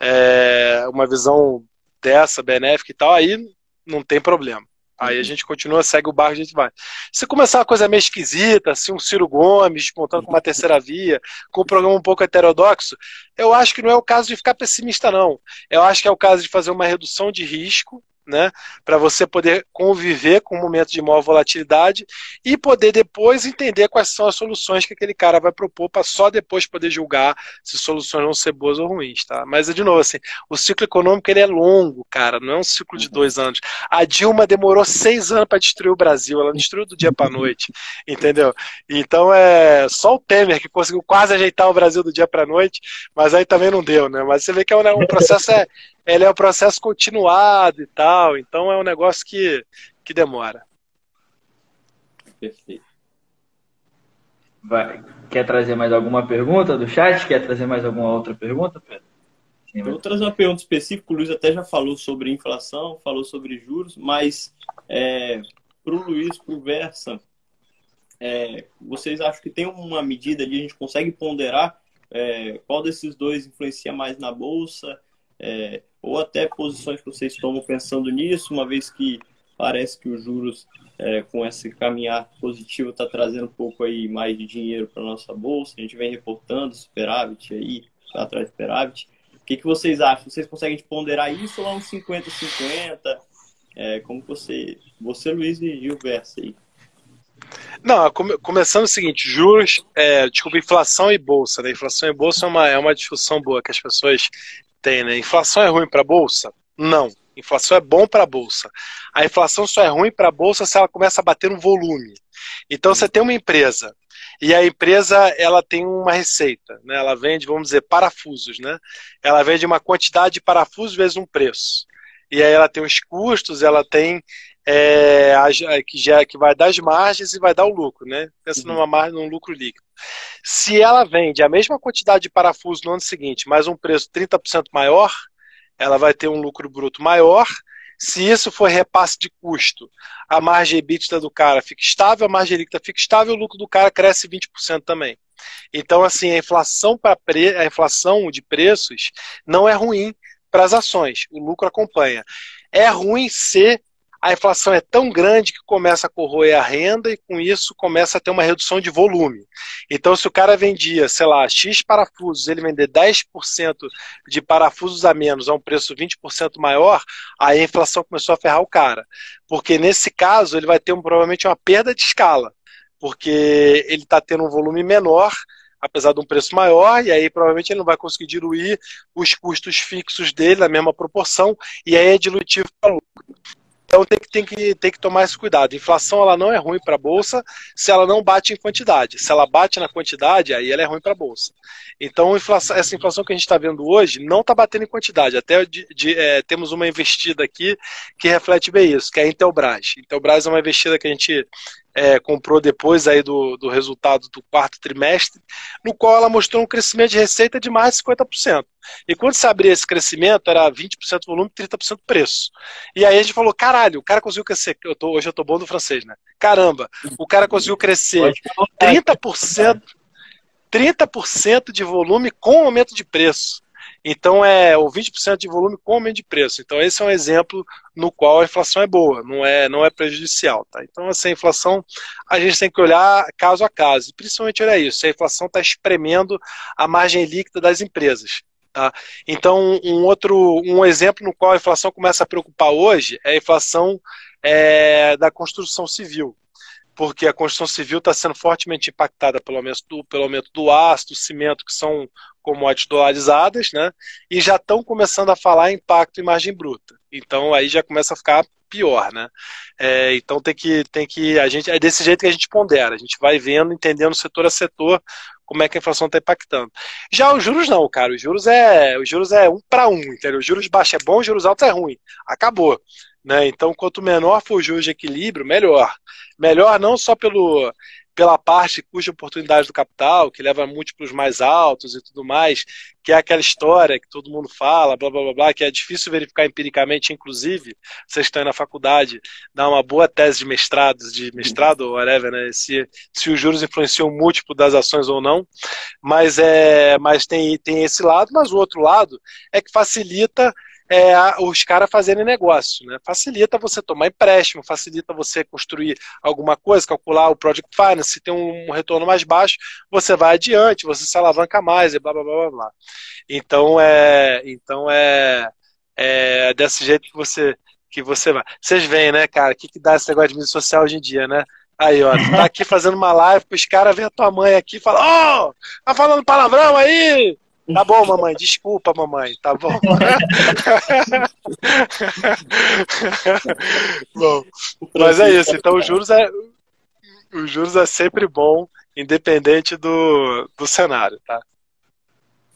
é, uma visão dessa, benéfica e tal, aí não tem problema. Aí a gente continua, segue o barco, a gente vai. Se começar uma coisa meio esquisita, assim, um Ciro Gomes montando com uma terceira via, com um programa um pouco heterodoxo, eu acho que não é o caso de ficar pessimista, não. Eu acho que é o caso de fazer uma redução de risco, né, para você poder conviver com um momento de maior volatilidade e poder depois entender quais são as soluções que aquele cara vai propor para só depois poder julgar se soluções vão ser boas ou ruins, tá? Mas de novo assim, o ciclo econômico ele é longo, cara, não é um ciclo de dois anos. A Dilma demorou seis anos para destruir o Brasil, ela destruiu do dia para noite, entendeu? Então é só o Temer que conseguiu quase ajeitar o Brasil do dia para noite, mas aí também não deu, né? Mas você vê que é um, um processo é ele é um processo continuado e tal, então é um negócio que, que demora. Perfeito. Vai. Quer trazer mais alguma pergunta do chat? Quer trazer mais alguma outra pergunta, Pedro? Sim, vou trazer uma pergunta específica. O Luiz até já falou sobre inflação, falou sobre juros, mas é, para o Luiz, para o Versa, é, vocês acham que tem uma medida ali, a gente consegue ponderar é, qual desses dois influencia mais na bolsa? É, ou até posições que vocês tomam pensando nisso, uma vez que parece que os juros, é, com esse caminhar positivo, está trazendo um pouco aí mais de dinheiro para nossa bolsa. A gente vem reportando superávit aí, atrás de superávit. O que, que vocês acham? Vocês conseguem ponderar isso lá uns 50-50? É, como você, você, Luiz e o Versa aí? Não, come, começando o seguinte, juros, é, desculpa, inflação e bolsa, né? Inflação e bolsa é uma, é uma discussão boa que as pessoas tem, né? Inflação é ruim para a bolsa? Não. Inflação é bom para a bolsa. A inflação só é ruim para a bolsa se ela começa a bater no volume. Então você tem uma empresa e a empresa ela tem uma receita, né? Ela vende, vamos dizer, parafusos, né? Ela vende uma quantidade de parafusos vezes um preço. E aí ela tem os custos, ela tem é, que, já, que vai dar as margens e vai dar o lucro, né? Pensa uhum. numa margem, num lucro líquido. Se ela vende a mesma quantidade de parafuso no ano seguinte, mas um preço 30% maior, ela vai ter um lucro bruto maior. Se isso for repasse de custo, a margem EBITDA do cara fica estável, a margem líquida fica estável, o lucro do cara cresce 20% também. Então, assim, a inflação, pre... a inflação de preços não é ruim para as ações, o lucro acompanha. É ruim se a inflação é tão grande que começa a corroer a renda e com isso começa a ter uma redução de volume. Então, se o cara vendia, sei lá, X parafusos, ele vender 10% de parafusos a menos a um preço 20% maior, aí a inflação começou a ferrar o cara. Porque nesse caso, ele vai ter um, provavelmente uma perda de escala, porque ele está tendo um volume menor apesar de um preço maior, e aí provavelmente ele não vai conseguir diluir os custos fixos dele na mesma proporção, e aí é dilutivo para o lucro. Então tem que, tem, que, tem que tomar esse cuidado. A inflação ela não é ruim para a Bolsa se ela não bate em quantidade. Se ela bate na quantidade, aí ela é ruim para a Bolsa. Então inflação, essa inflação que a gente está vendo hoje não está batendo em quantidade. Até de, de, é, temos uma investida aqui que reflete bem isso, que é a Intelbras. Intelbras é uma investida que a gente é, comprou depois aí do, do resultado do quarto trimestre, no qual ela mostrou um crescimento de receita de mais de 50%. E quando você abria esse crescimento, era 20% volume, 30% preço. E aí a gente falou, caralho, o cara conseguiu crescer, eu tô, hoje eu tô bom do francês, né? Caramba, o cara conseguiu crescer 30%, 30% de volume com aumento de preço. Então é o 20% de volume com aumento de preço. Então esse é um exemplo no qual a inflação é boa, não é, não é prejudicial. Tá? Então assim, a inflação a gente tem que olhar caso a caso. E principalmente olha isso, a inflação está espremendo a margem líquida das empresas. Tá? Então um outro um exemplo no qual a inflação começa a preocupar hoje é a inflação é, da construção civil porque a construção civil está sendo fortemente impactada pelo aumento do, pelo aumento do aço, do cimento, que são commodities dolarizadas, né? E já estão começando a falar impacto em margem bruta. Então aí já começa a ficar pior, né? É, então tem que, tem que a gente é desse jeito que a gente pondera. A gente vai vendo, entendendo setor a setor como é que a inflação está impactando. Já os juros não, cara. Os juros é, os juros é um para um, entendeu? Os juros baixos é bom, os juros altos é ruim. Acabou. Né? Então, quanto menor for o juros de equilíbrio, melhor. Melhor não só pelo, pela parte cuja oportunidade do capital, que leva a múltiplos mais altos e tudo mais, que é aquela história que todo mundo fala, blá blá blá, blá que é difícil verificar empiricamente, inclusive, vocês estão aí na faculdade, dá uma boa tese de mestrado, de mestrado ou whatever, né? Se, se os juros influenciam o múltiplo das ações ou não, mas é, mas tem, tem esse lado, mas o outro lado é que facilita é, os caras fazerem negócio. Né? Facilita você tomar empréstimo, facilita você construir alguma coisa, calcular o Project Finance, se tem um retorno mais baixo, você vai adiante, você se alavanca mais e blá blá blá blá. blá. Então é, então é, é desse jeito que você que você vai. Vocês veem, né, cara, o que, que dá esse negócio de mídia social hoje em dia, né? Aí, ó, tu tá aqui fazendo uma live, os caras vêm a tua mãe aqui e falam, ó, oh, tá falando palavrão aí? Tá bom, mamãe, desculpa, mamãe, tá bom? bom, mas é isso, então os juros é, os juros é sempre bom, independente do, do cenário, tá?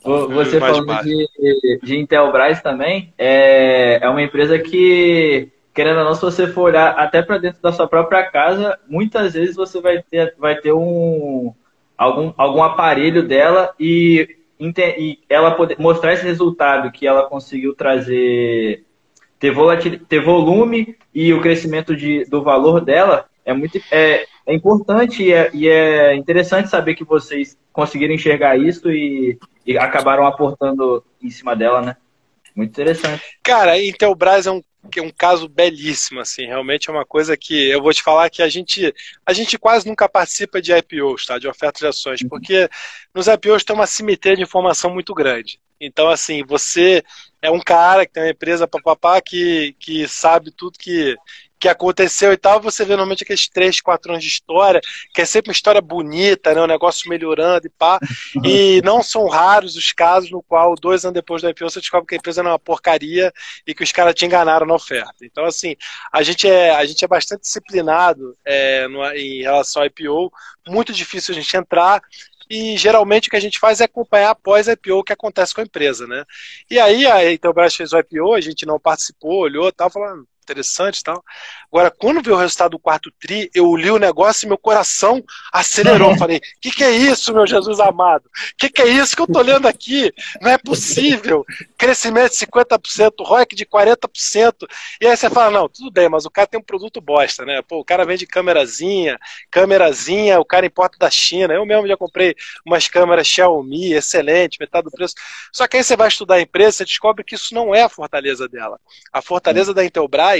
Você falando de, de Intelbras também, é, é uma empresa que, querendo ou não, se você for olhar até para dentro da sua própria casa, muitas vezes você vai ter, vai ter um, algum, algum aparelho dela e e ela poder mostrar esse resultado que ela conseguiu trazer, ter, volatil, ter volume e o crescimento de, do valor dela é muito é, é importante e é, e é interessante saber que vocês conseguiram enxergar isso e, e acabaram aportando em cima dela, né? Muito interessante. Cara, a Intelbras é um que é um caso belíssimo, assim, realmente é uma coisa que eu vou te falar que a gente, a gente quase nunca participa de IPOs, tá? De ofertas de ações, uhum. porque nos IPOs tem uma simetria de informação muito grande. Então, assim, você é um cara que tem uma empresa papapá que, que sabe tudo que, que aconteceu e tal, você vê normalmente aqueles três, quatro anos de história, que é sempre uma história bonita, né? Um negócio melhorando e pá. E não são raros os casos no qual, dois anos depois da IPO, você descobre que a empresa era uma porcaria e que os caras te enganaram na oferta. Então, assim, a gente é, a gente é bastante disciplinado é, no, em relação ao IPO, muito difícil a gente entrar e geralmente o que a gente faz é acompanhar após a IPO o que acontece com a empresa, né? E aí a Intelbras fez o IPO, a gente não participou, olhou, tava falando, interessante e tal. Agora, quando veio o resultado do quarto tri, eu li o negócio e meu coração acelerou. Falei, o que, que é isso, meu Jesus amado? O que, que é isso que eu tô lendo aqui? Não é possível. Crescimento de 50%, ROIC de 40%. E aí você fala, não, tudo bem, mas o cara tem um produto bosta, né? Pô, o cara vende câmerazinha, câmerazinha, o cara importa da China. Eu mesmo já comprei umas câmeras Xiaomi, excelente, metade do preço. Só que aí você vai estudar a empresa, você descobre que isso não é a fortaleza dela. A fortaleza da Intelbras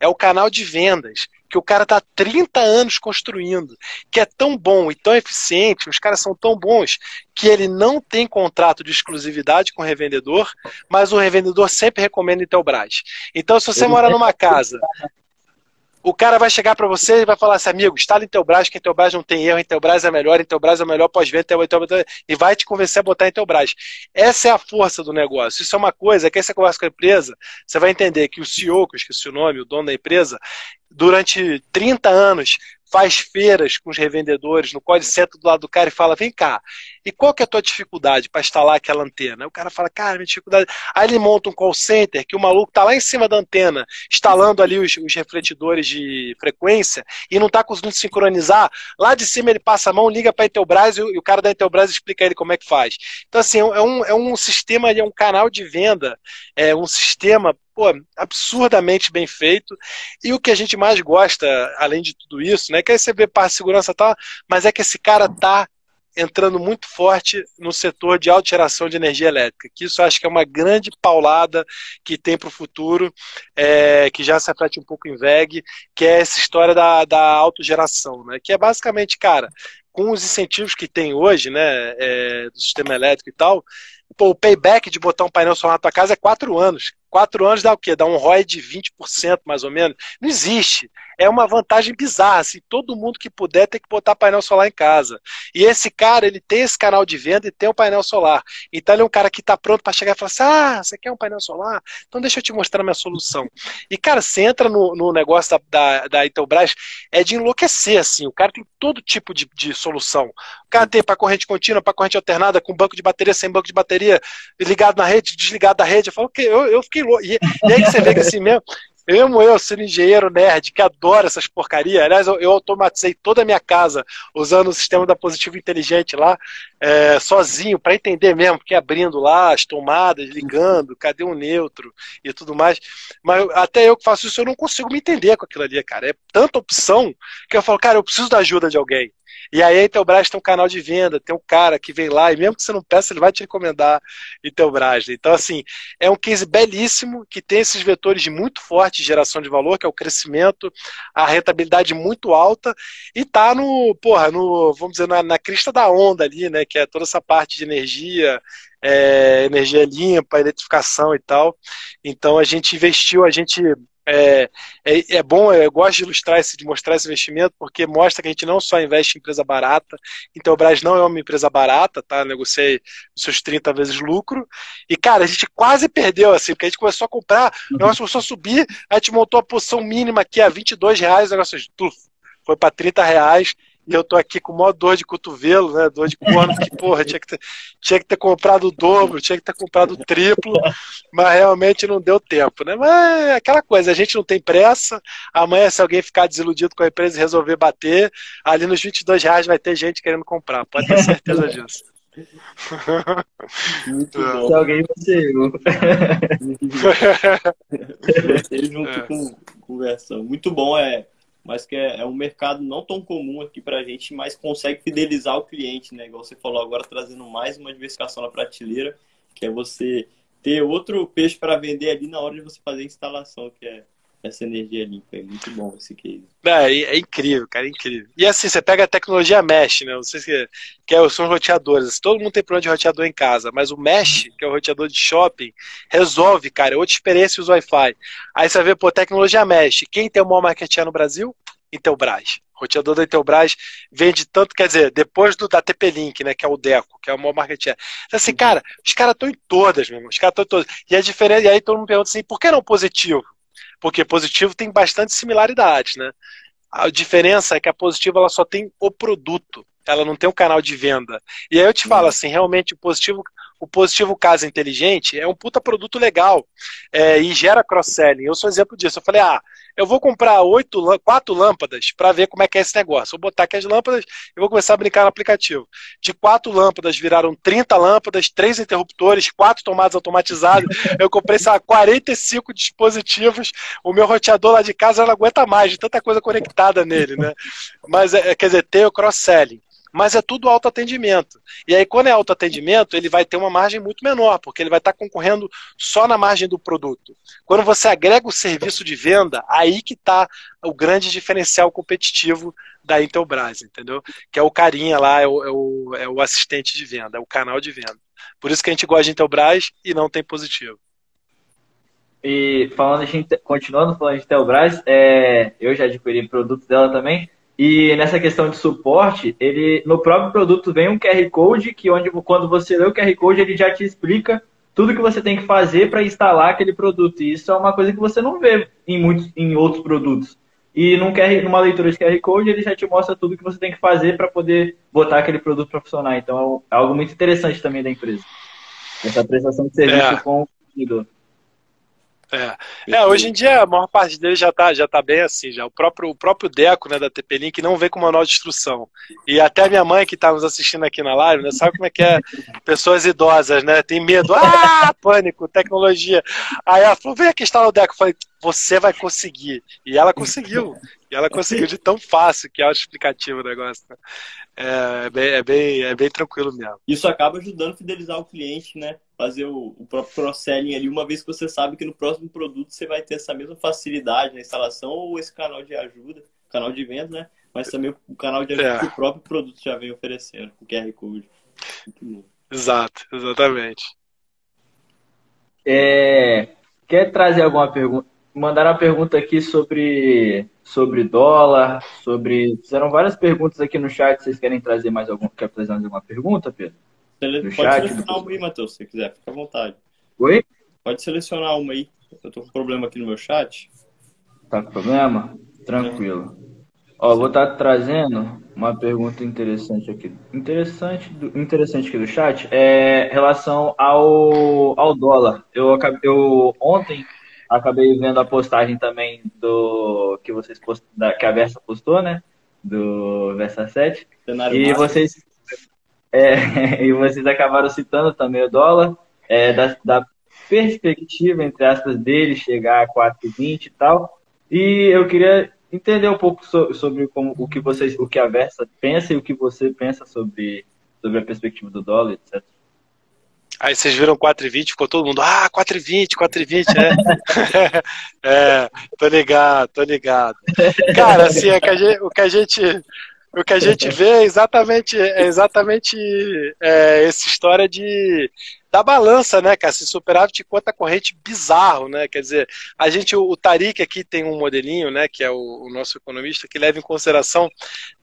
é o canal de vendas que o cara está 30 anos construindo, que é tão bom e tão eficiente, os caras são tão bons que ele não tem contrato de exclusividade com o revendedor, mas o revendedor sempre recomenda Intelbras. Então, se você mora numa casa o cara vai chegar para você e vai falar assim, amigo, instala Intelbras, que Intelbras não tem erro, Intelbras é melhor, Intelbras é o melhor pós-venda, e vai te convencer a botar Intelbras. Essa é a força do negócio. Isso é uma coisa que aí você conversa com a empresa, você vai entender que o CEO, que eu esqueci o nome, o dono da empresa, durante 30 anos faz feiras com os revendedores no call senta do lado do cara e fala: vem cá, e qual que é a tua dificuldade para instalar aquela antena? Aí o cara fala, cara, minha dificuldade. Aí ele monta um call center que o maluco tá lá em cima da antena, instalando ali os, os refletidores de frequência e não tá conseguindo sincronizar. Lá de cima ele passa a mão, liga para a Intelbras e, e, o cara da Intelbras explica ele como é que faz. Então, assim, é um, é um sistema, é um canal de venda, é um sistema pô, absurdamente bem feito. E o que a gente mais gosta, além de tudo isso, né, que aí você vê para segurança e tal, mas é que esse cara tá entrando muito forte no setor de autogeração de energia elétrica, que isso acho que é uma grande paulada que tem para o futuro, é, que já se reflete um pouco em VEG, que é essa história da, da autogeração, né? que é basicamente, cara, com os incentivos que tem hoje, né, é, do sistema elétrico e tal, pô, o payback de botar um painel solar na tua casa é quatro anos. Quatro anos dá o quê? Dá um ROI de 20%, mais ou menos. Não existe. É uma vantagem bizarra. Assim, todo mundo que puder tem que botar painel solar em casa. E esse cara, ele tem esse canal de venda e tem um painel solar. Então ele é um cara que está pronto para chegar e falar assim: ah, você quer um painel solar? Então deixa eu te mostrar a minha solução. E, cara, você entra no, no negócio da, da, da Intelbras, é de enlouquecer, assim. O cara tem todo tipo de, de solução. O cara tem para corrente contínua, para corrente alternada, com banco de bateria, sem banco de bateria, ligado na rede, desligado da rede. Eu falo, que eu, eu fiquei louco. E, e aí que você vê que assim mesmo, mesmo eu, sendo engenheiro nerd, que adora essas porcarias, aliás, eu, eu, automatizei toda a minha casa usando o sistema da Positivo Inteligente lá, é, sozinho, para entender mesmo, porque abrindo lá as tomadas, ligando, cadê o neutro e tudo mais. Mas até eu que faço isso, eu não consigo me entender com aquilo ali, cara. É tanta opção que eu falo, cara, eu preciso da ajuda de alguém. E aí a Intelbras tem um canal de venda, tem um cara que vem lá, e mesmo que você não peça, ele vai te recomendar Intelbras. Então, assim, é um case belíssimo, que tem esses vetores de muito forte geração de valor, que é o crescimento, a rentabilidade muito alta, e tá no, porra, no, vamos dizer, na, na crista da onda ali, né, que é toda essa parte de energia, é, energia limpa, eletrificação e tal. Então a gente investiu, a gente é, é, é, bom, eu gosto de ilustrar esse, de mostrar esse investimento, porque mostra que a gente não só investe em empresa barata, então o Brasil não é uma empresa barata, tá? Negociei os seus 30 vezes lucro. E, cara, a gente quase perdeu, assim, porque a gente começou a comprar, o negócio começou a subir, a gente montou a posição mínima aqui a 22 reais, o negócio foi para 30 reais, e eu tô aqui com maior dor de cotovelo, né? Dor de corno, que, porra, tinha que, ter, tinha que ter comprado o dobro, tinha que ter comprado o triplo, mas realmente não deu tempo, né? Mas é aquela coisa, a gente não tem pressa. Amanhã, se alguém ficar desiludido com a empresa e resolver bater, ali nos 22 reais vai ter gente querendo comprar, pode ter certeza disso. Muito bom. Se alguém você eu. junto é. com conversa. Muito bom, é mas que é, é, um mercado não tão comum aqui para a gente, mas consegue fidelizar o cliente, né? Igual você falou agora, trazendo mais uma diversificação na prateleira, que é você ter outro peixe para vender ali na hora de você fazer a instalação, que é essa energia limpa. É muito bom esse case. É, é incrível, cara, é incrível. E assim, você pega a tecnologia Mesh, né? Não sei se que é, são roteadores. Todo mundo tem problema de roteador em casa, mas o Mesh, que é o roteador de shopping, resolve, cara. É outra experiência os Wi-Fi. Aí você vê, pô, tecnologia Mesh. Quem tem o maior market share no Brasil? Intelbras. O roteador da Intelbras vende tanto, quer dizer, depois do da TP-Link, né, que é o Deco, que é o maior market share. Então, assim, uhum. cara, os caras estão em todas, meu irmão. Os caras estão em todas. E a diferença, e aí todo mundo pergunta assim, por que não positivo? Porque positivo tem bastante similaridades, né? A diferença é que a positiva ela só tem o produto, ela não tem um canal de venda. E aí eu te falo assim, realmente o positivo, o positivo casa inteligente é um puta produto legal é, e gera cross-selling. Eu sou exemplo disso. Eu falei, ah, eu vou comprar oito, quatro lâmpadas para ver como é que é esse negócio. Vou botar aqui as lâmpadas e vou começar a brincar no aplicativo. De quatro lâmpadas viraram 30 lâmpadas, três interruptores, quatro tomadas automatizadas. Eu comprei, sei lá, 45 dispositivos. O meu roteador lá de casa não aguenta mais, de tanta coisa conectada nele, né? Mas, é, quer dizer, tem o cross-selling mas é tudo autoatendimento. E aí, quando é autoatendimento, ele vai ter uma margem muito menor, porque ele vai estar concorrendo só na margem do produto. Quando você agrega o serviço de venda, aí que está o grande diferencial competitivo da Intelbras, entendeu? Que é o carinha lá, é o, é o, é o assistente de venda, é o canal de venda. Por isso que a gente gosta de Intelbras e não tem positivo. E falando de, continuando falando de Intelbras, é, eu já adquiri produtos dela também. E nessa questão de suporte, ele no próprio produto vem um QR Code que onde quando você lê o QR Code ele já te explica tudo que você tem que fazer para instalar aquele produto. E isso é uma coisa que você não vê em muitos em outros produtos. e num QR, numa leitura de QR Code ele já te mostra tudo que você tem que fazer para poder botar aquele produto para funcionar. Então é algo muito interessante também da empresa. Essa prestação de serviço é. com o consumidor. É. é, hoje em dia a maior parte deles já tá, já tá bem assim, já. O próprio, o próprio Deco, né, da TP-Link não vem com manual de instrução. E até a minha mãe que tá nos assistindo aqui na live, né, sabe como é que é pessoas idosas, né? Tem medo, ah, pânico, tecnologia. Aí ela falou, vem aqui instalar o Deco. Eu falei, você vai conseguir. E ela conseguiu. E ela conseguiu de tão fácil que é o explicativo o negócio. Né? É, é, bem, é, bem, é bem tranquilo mesmo. Isso acaba ajudando a fidelizar o cliente, né? Fazer o, o próprio cross-selling ali, uma vez que você sabe que no próximo produto você vai ter essa mesma facilidade na instalação ou esse canal de ajuda, canal de venda, né? Mas também o canal de ajuda é. que o próprio produto já vem oferecendo, com QR Code. Exato, exatamente. É, quer trazer alguma pergunta? Mandaram uma pergunta aqui sobre, sobre dólar, sobre. Fizeram várias perguntas aqui no chat. Vocês querem trazer mais algum? Quer fazer mais alguma pergunta, Pedro? Sele... Pode chat, selecionar uma aí, Matheus, se quiser, fica à vontade. Oi? Pode selecionar uma aí. Eu tô com problema aqui no meu chat. Tá com problema? Tranquilo. Ó, vou estar tá trazendo uma pergunta interessante aqui. Interessante, interessante aqui do chat é relação ao, ao dólar. Eu, eu ontem acabei vendo a postagem também do que vocês post, da, que a Versa postou, né? Do Versa 7. Cenário e vocês é, e vocês acabaram citando também o dólar, é, da, da perspectiva, entre aspas, dele chegar a 4,20 e tal. E eu queria entender um pouco so, sobre como, o que vocês, o que a Versa pensa e o que você pensa sobre, sobre a perspectiva do dólar, etc. Aí vocês viram 4,20, ficou todo mundo, ah, 4,20, 4,20, é. é, tô ligado, tô ligado. Cara, assim, é que gente, o que a gente. O que a gente vê é exatamente, é exatamente é, essa história de da balança, né, cara? Esse superávit conta corrente bizarro, né? Quer dizer, a gente, o, o Tariq aqui tem um modelinho, né, que é o, o nosso economista, que leva em consideração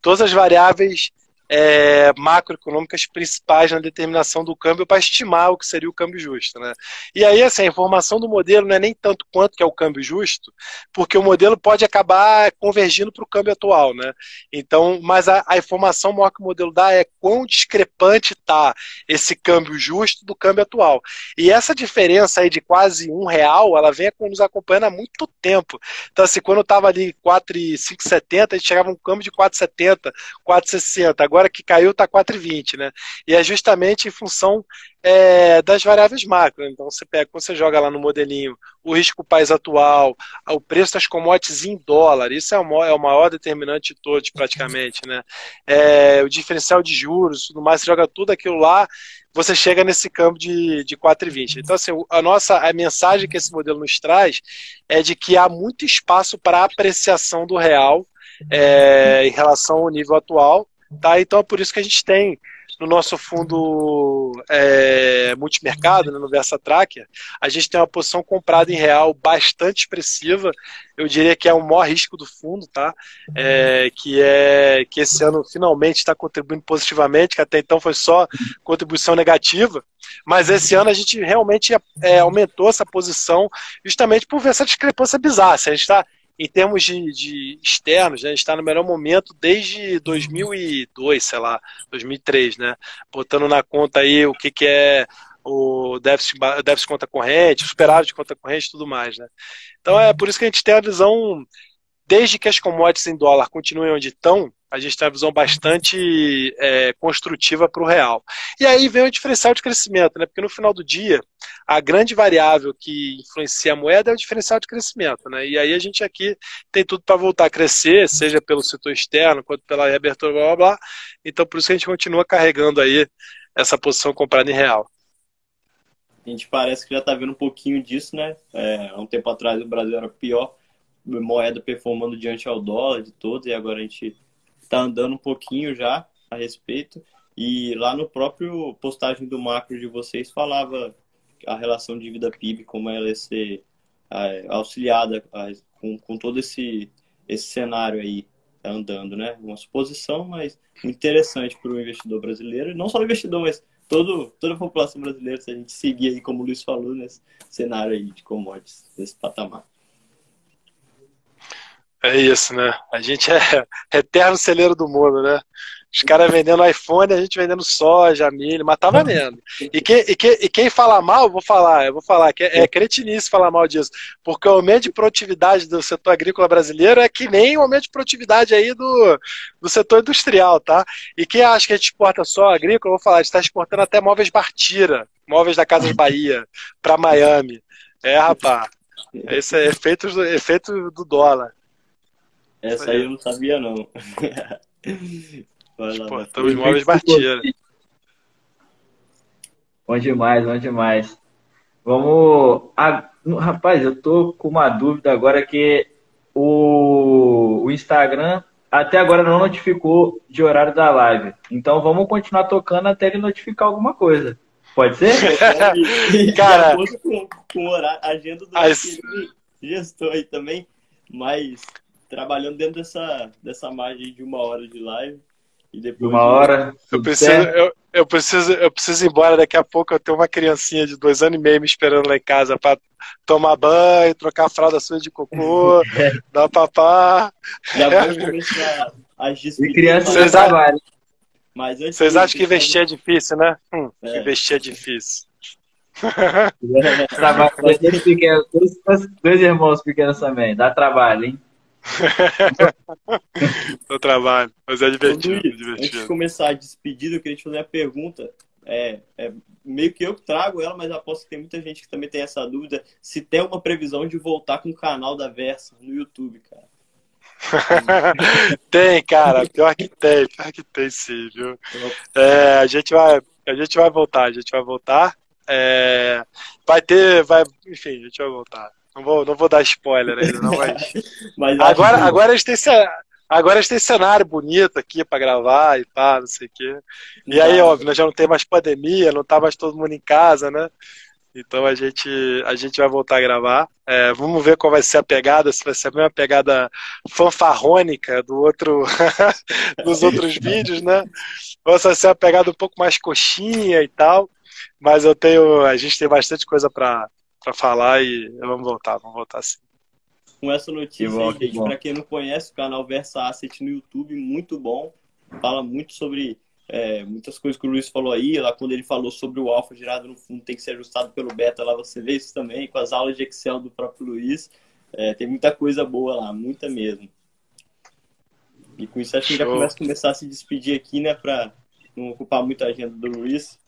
todas as variáveis é, macroeconômicas principais na determinação do câmbio para estimar o que seria o câmbio justo. Né? E aí, assim, a informação do modelo não é nem tanto quanto que é o câmbio justo, porque o modelo pode acabar convergindo para o câmbio atual. Né? Então, mas a, a, informação maior que o modelo dá é quão discrepante está esse câmbio justo do câmbio atual. E essa diferença aí de quase um real, ela vem nos acompanhando há muito tempo. Então, assim, quando estava ali 4,570, a gente chegava um câmbio de 4,70, 4,60. Agora agora que caiu está 4,20, né? E é justamente em função é, das variáveis macro. Então você pega, você joga lá no modelinho o risco país atual, o preço das commodities em dólar, isso é o maior, é o maior determinante de todos, praticamente, né? É, o diferencial de juros, tudo mais, você joga tudo aquilo lá, você chega nesse campo de, de 4,20. Então, assim, a nossa a mensagem que esse modelo nos traz é de que há muito espaço para apreciação do real é, em relação ao nível atual Tá? Então é por isso que a gente tem no nosso fundo é, multimercado, né, no Versa Tracker, a gente tem uma posição comprada em real bastante expressiva. Eu diria que é o maior risco do fundo, tá? É, que é que esse ano finalmente está contribuindo positivamente, que até então foi só contribuição negativa. Mas esse ano a gente realmente é, aumentou essa posição justamente por ver essa discrepância bizarra. Se a gente está em termos de, de externos, né, a gente está no melhor momento desde 2002, sei lá, 2003, né? Botando na conta aí o que, que é o déficit, déficit conta corrente, superávit de conta corrente e tudo mais, né? Então é por isso que a gente tem a visão, desde que as commodities em dólar continuem onde estão, a gente tem uma visão bastante é, construtiva para o real. E aí vem o diferencial de crescimento, né? Porque no final do dia, a grande variável que influencia a moeda é o diferencial de crescimento, né? E aí a gente aqui tem tudo para voltar a crescer, seja pelo setor externo, quanto pela reabertura, blá blá blá. Então por isso que a gente continua carregando aí essa posição comprada em real. A gente parece que já está vendo um pouquinho disso, né? É, há um tempo atrás o Brasil era pior moeda performando diante ao dólar de todos, e agora a gente está andando um pouquinho já a respeito. E lá no próprio postagem do macro de vocês falava a relação dívida PIB, como ela ia ser é, auxiliada com, com todo esse, esse cenário aí andando, né? Uma suposição, mas interessante para o investidor brasileiro, não só o investidor, mas todo, toda a população brasileira, se a gente seguir aí, como o Luiz falou, nesse cenário aí de commodities, nesse patamar. É isso, né? A gente é eterno celeiro do mundo, né? Os caras vendendo iPhone, a gente vendendo soja, milho, mas tá valendo. E, que, e, e quem fala mal, eu vou falar, eu vou falar que é, é cretinice falar mal disso, porque o aumento de produtividade do setor agrícola brasileiro é que nem o aumento de produtividade aí do, do setor industrial, tá? E quem acha que a gente exporta só agrícola, eu vou falar, a gente está exportando até móveis Bartira, móveis da Casas Bahia, para Miami. É, rapaz. Esse é efeito, efeito do dólar. Essa aí eu não sabia, não. Exportamos móveis Bartira. Bom demais, bom demais. Vamos. Ah, rapaz, eu tô com uma dúvida agora que o, o Instagram até agora não notificou de horário da live. Então vamos continuar tocando até ele notificar alguma coisa. Pode ser? Cara, com, com horário, agenda do As... gestor aí também, mas trabalhando dentro dessa, dessa margem de uma hora de live. E depois uma hora. Eu preciso, eu, eu, preciso, eu preciso ir embora daqui a pouco. Eu tenho uma criancinha de dois anos e meio me esperando lá em casa para tomar banho, trocar a fralda sua de cocô, dar papá. Já vamos começar as despedidas. E crianças trabalham. Mas Vocês acham que investir é difícil, né? Hum, é. Investir é difícil. Trabalho, dois, pequenos, dois, dois irmãos pequenos também, dá trabalho, hein? Dá trabalho, mas é divertido, Luiz, divertido. Antes de começar a despedida, eu queria te fazer uma pergunta. É, é, meio que eu trago ela, mas aposto que tem muita gente que também tem essa dúvida. Se tem uma previsão de voltar com o canal da Versa no YouTube, cara. tem, cara, pior que tem, pior que tem sim, viu? É, a gente vai, a gente vai voltar, a gente vai voltar. É, vai ter, vai, enfim, a gente vai voltar. Não vou, não vou dar spoiler ainda, não, mas. mas agora, que... agora a gente tem Agora a gente tem cenário bonito aqui para gravar e pá, não sei o quê. E aí, óbvio, já não tem mais pandemia, não tá mais todo mundo em casa, né? Então a gente, a gente vai voltar a gravar. É, vamos ver qual vai ser a pegada, se vai ser a mesma pegada fanfarrônica do outro, dos outros vídeos, né? Ou se vai ser uma pegada um pouco mais coxinha e tal. Mas eu tenho, a gente tem bastante coisa para falar e vamos voltar, vamos voltar sim. Com essa notícia bom, aí, gente, para quem não conhece, o canal Versa Asset no YouTube, muito bom. Fala muito sobre é, muitas coisas que o Luiz falou aí, lá quando ele falou sobre o alfa girado no fundo tem que ser ajustado pelo beta, lá você vê isso também, com as aulas de Excel do próprio Luiz. É, tem muita coisa boa lá, muita mesmo. E com isso acho que já começa a começar a se despedir aqui, né, para não ocupar muita agenda do Luiz.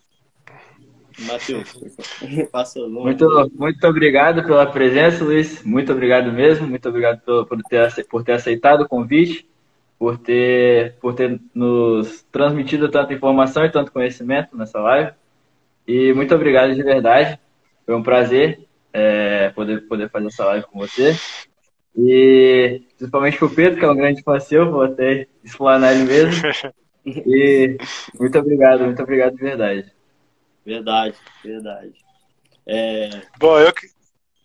Matheus, passa longe. Muito, muito obrigado pela presença, Luiz. Muito obrigado mesmo. Muito obrigado por, por, ter, por ter aceitado o convite por ter, por ter nos transmitido tanta informação e tanto conhecimento nessa live. E muito obrigado de verdade. Foi um prazer é, poder, poder fazer essa live com você. E principalmente com o Pedro, que é um grande fã seu, vou até explanar ele mesmo. E muito obrigado, muito obrigado de verdade. Verdade, verdade. É... Bom, eu que.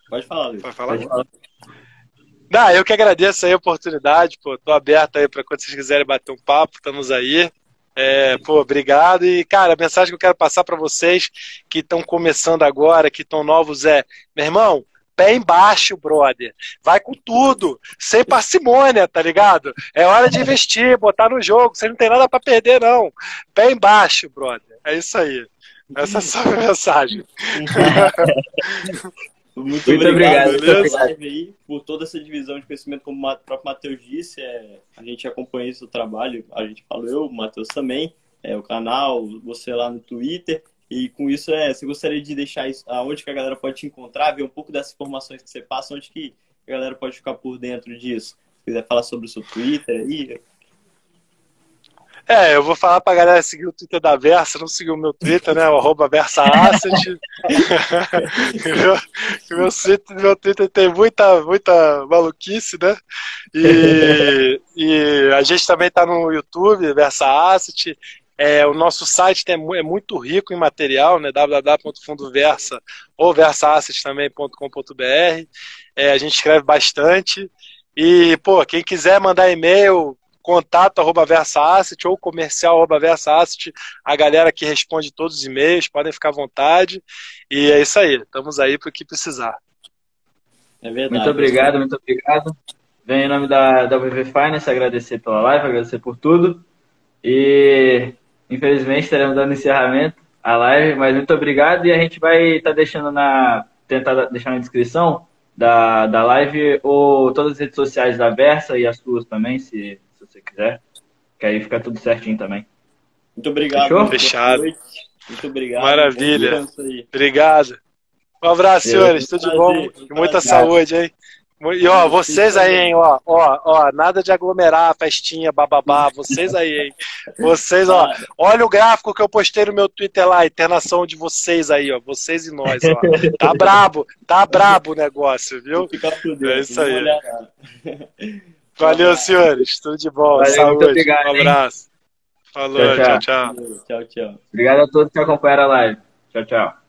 Pode falar, Luiz. Pode falar. Pode falar. Não, eu que agradeço aí a oportunidade, pô. Tô aberto aí para quando vocês quiserem bater um papo, estamos aí. É, pô, obrigado. E, cara, a mensagem que eu quero passar para vocês que estão começando agora, que estão novos, é: meu irmão, pé embaixo, brother. Vai com tudo, sem parcimônia, tá ligado? É hora de investir, botar no jogo. Você não tem nada para perder, não. Pé embaixo, brother. É isso aí. Essa é só a mensagem. Muito, Muito obrigado, obrigado aí, por toda essa divisão de conhecimento, como o próprio Matheus disse, é, a gente acompanha esse trabalho, a gente falou eu, o Matheus também, é, o canal, você lá no Twitter, e com isso, é, você gostaria de deixar isso, aonde que a galera pode te encontrar, ver um pouco dessas informações que você passa, onde que a galera pode ficar por dentro disso? Se quiser falar sobre o seu Twitter aí, é, eu vou falar pra galera seguir o Twitter da Versa, não seguir o meu Twitter, né? Arroba VersaAsset. meu, meu, meu Twitter tem muita, muita maluquice, né? E, e a gente também tá no YouTube, VersaAsset. É, o nosso site tem, é muito rico em material, né? www.fundoversa ou versaasset também.com.br. É, a gente escreve bastante. E, pô, quem quiser mandar e-mail, contato arroba VersaAsset ou comercial arroba VersaAsset, a galera que responde todos os e-mails, podem ficar à vontade. E é isso aí, estamos aí para o que precisar. É verdade. Muito obrigado, muito obrigado. venho em nome da, da VV Finance agradecer pela live, agradecer por tudo. E infelizmente estaremos dando encerramento à live, mas muito obrigado e a gente vai estar tá deixando na tentar deixar na descrição da, da live ou todas as redes sociais da Versa e as suas também, se, quiser. Que aí fica tudo certinho também. Muito obrigado. Fechou? Fechado. Muito obrigado. Maravilha. Obrigado. Um abraço, senhores. Tudo de bom. E muita saúde, hein? E ó, vocês aí, hein, ó, ó, ó, nada de aglomerar, festinha, bababá, vocês aí, hein. Vocês, ó, olha o gráfico que eu postei no meu Twitter lá, internação de vocês aí, ó, vocês e nós, ó. Tá brabo, tá brabo o negócio, viu? É isso aí. Valeu, senhores, tudo de bom, Valeu, saúde, obrigado, um abraço. Falou, tchau, tchau. Tchau, tchau. Obrigado a todos que acompanharam a live. Tchau, tchau.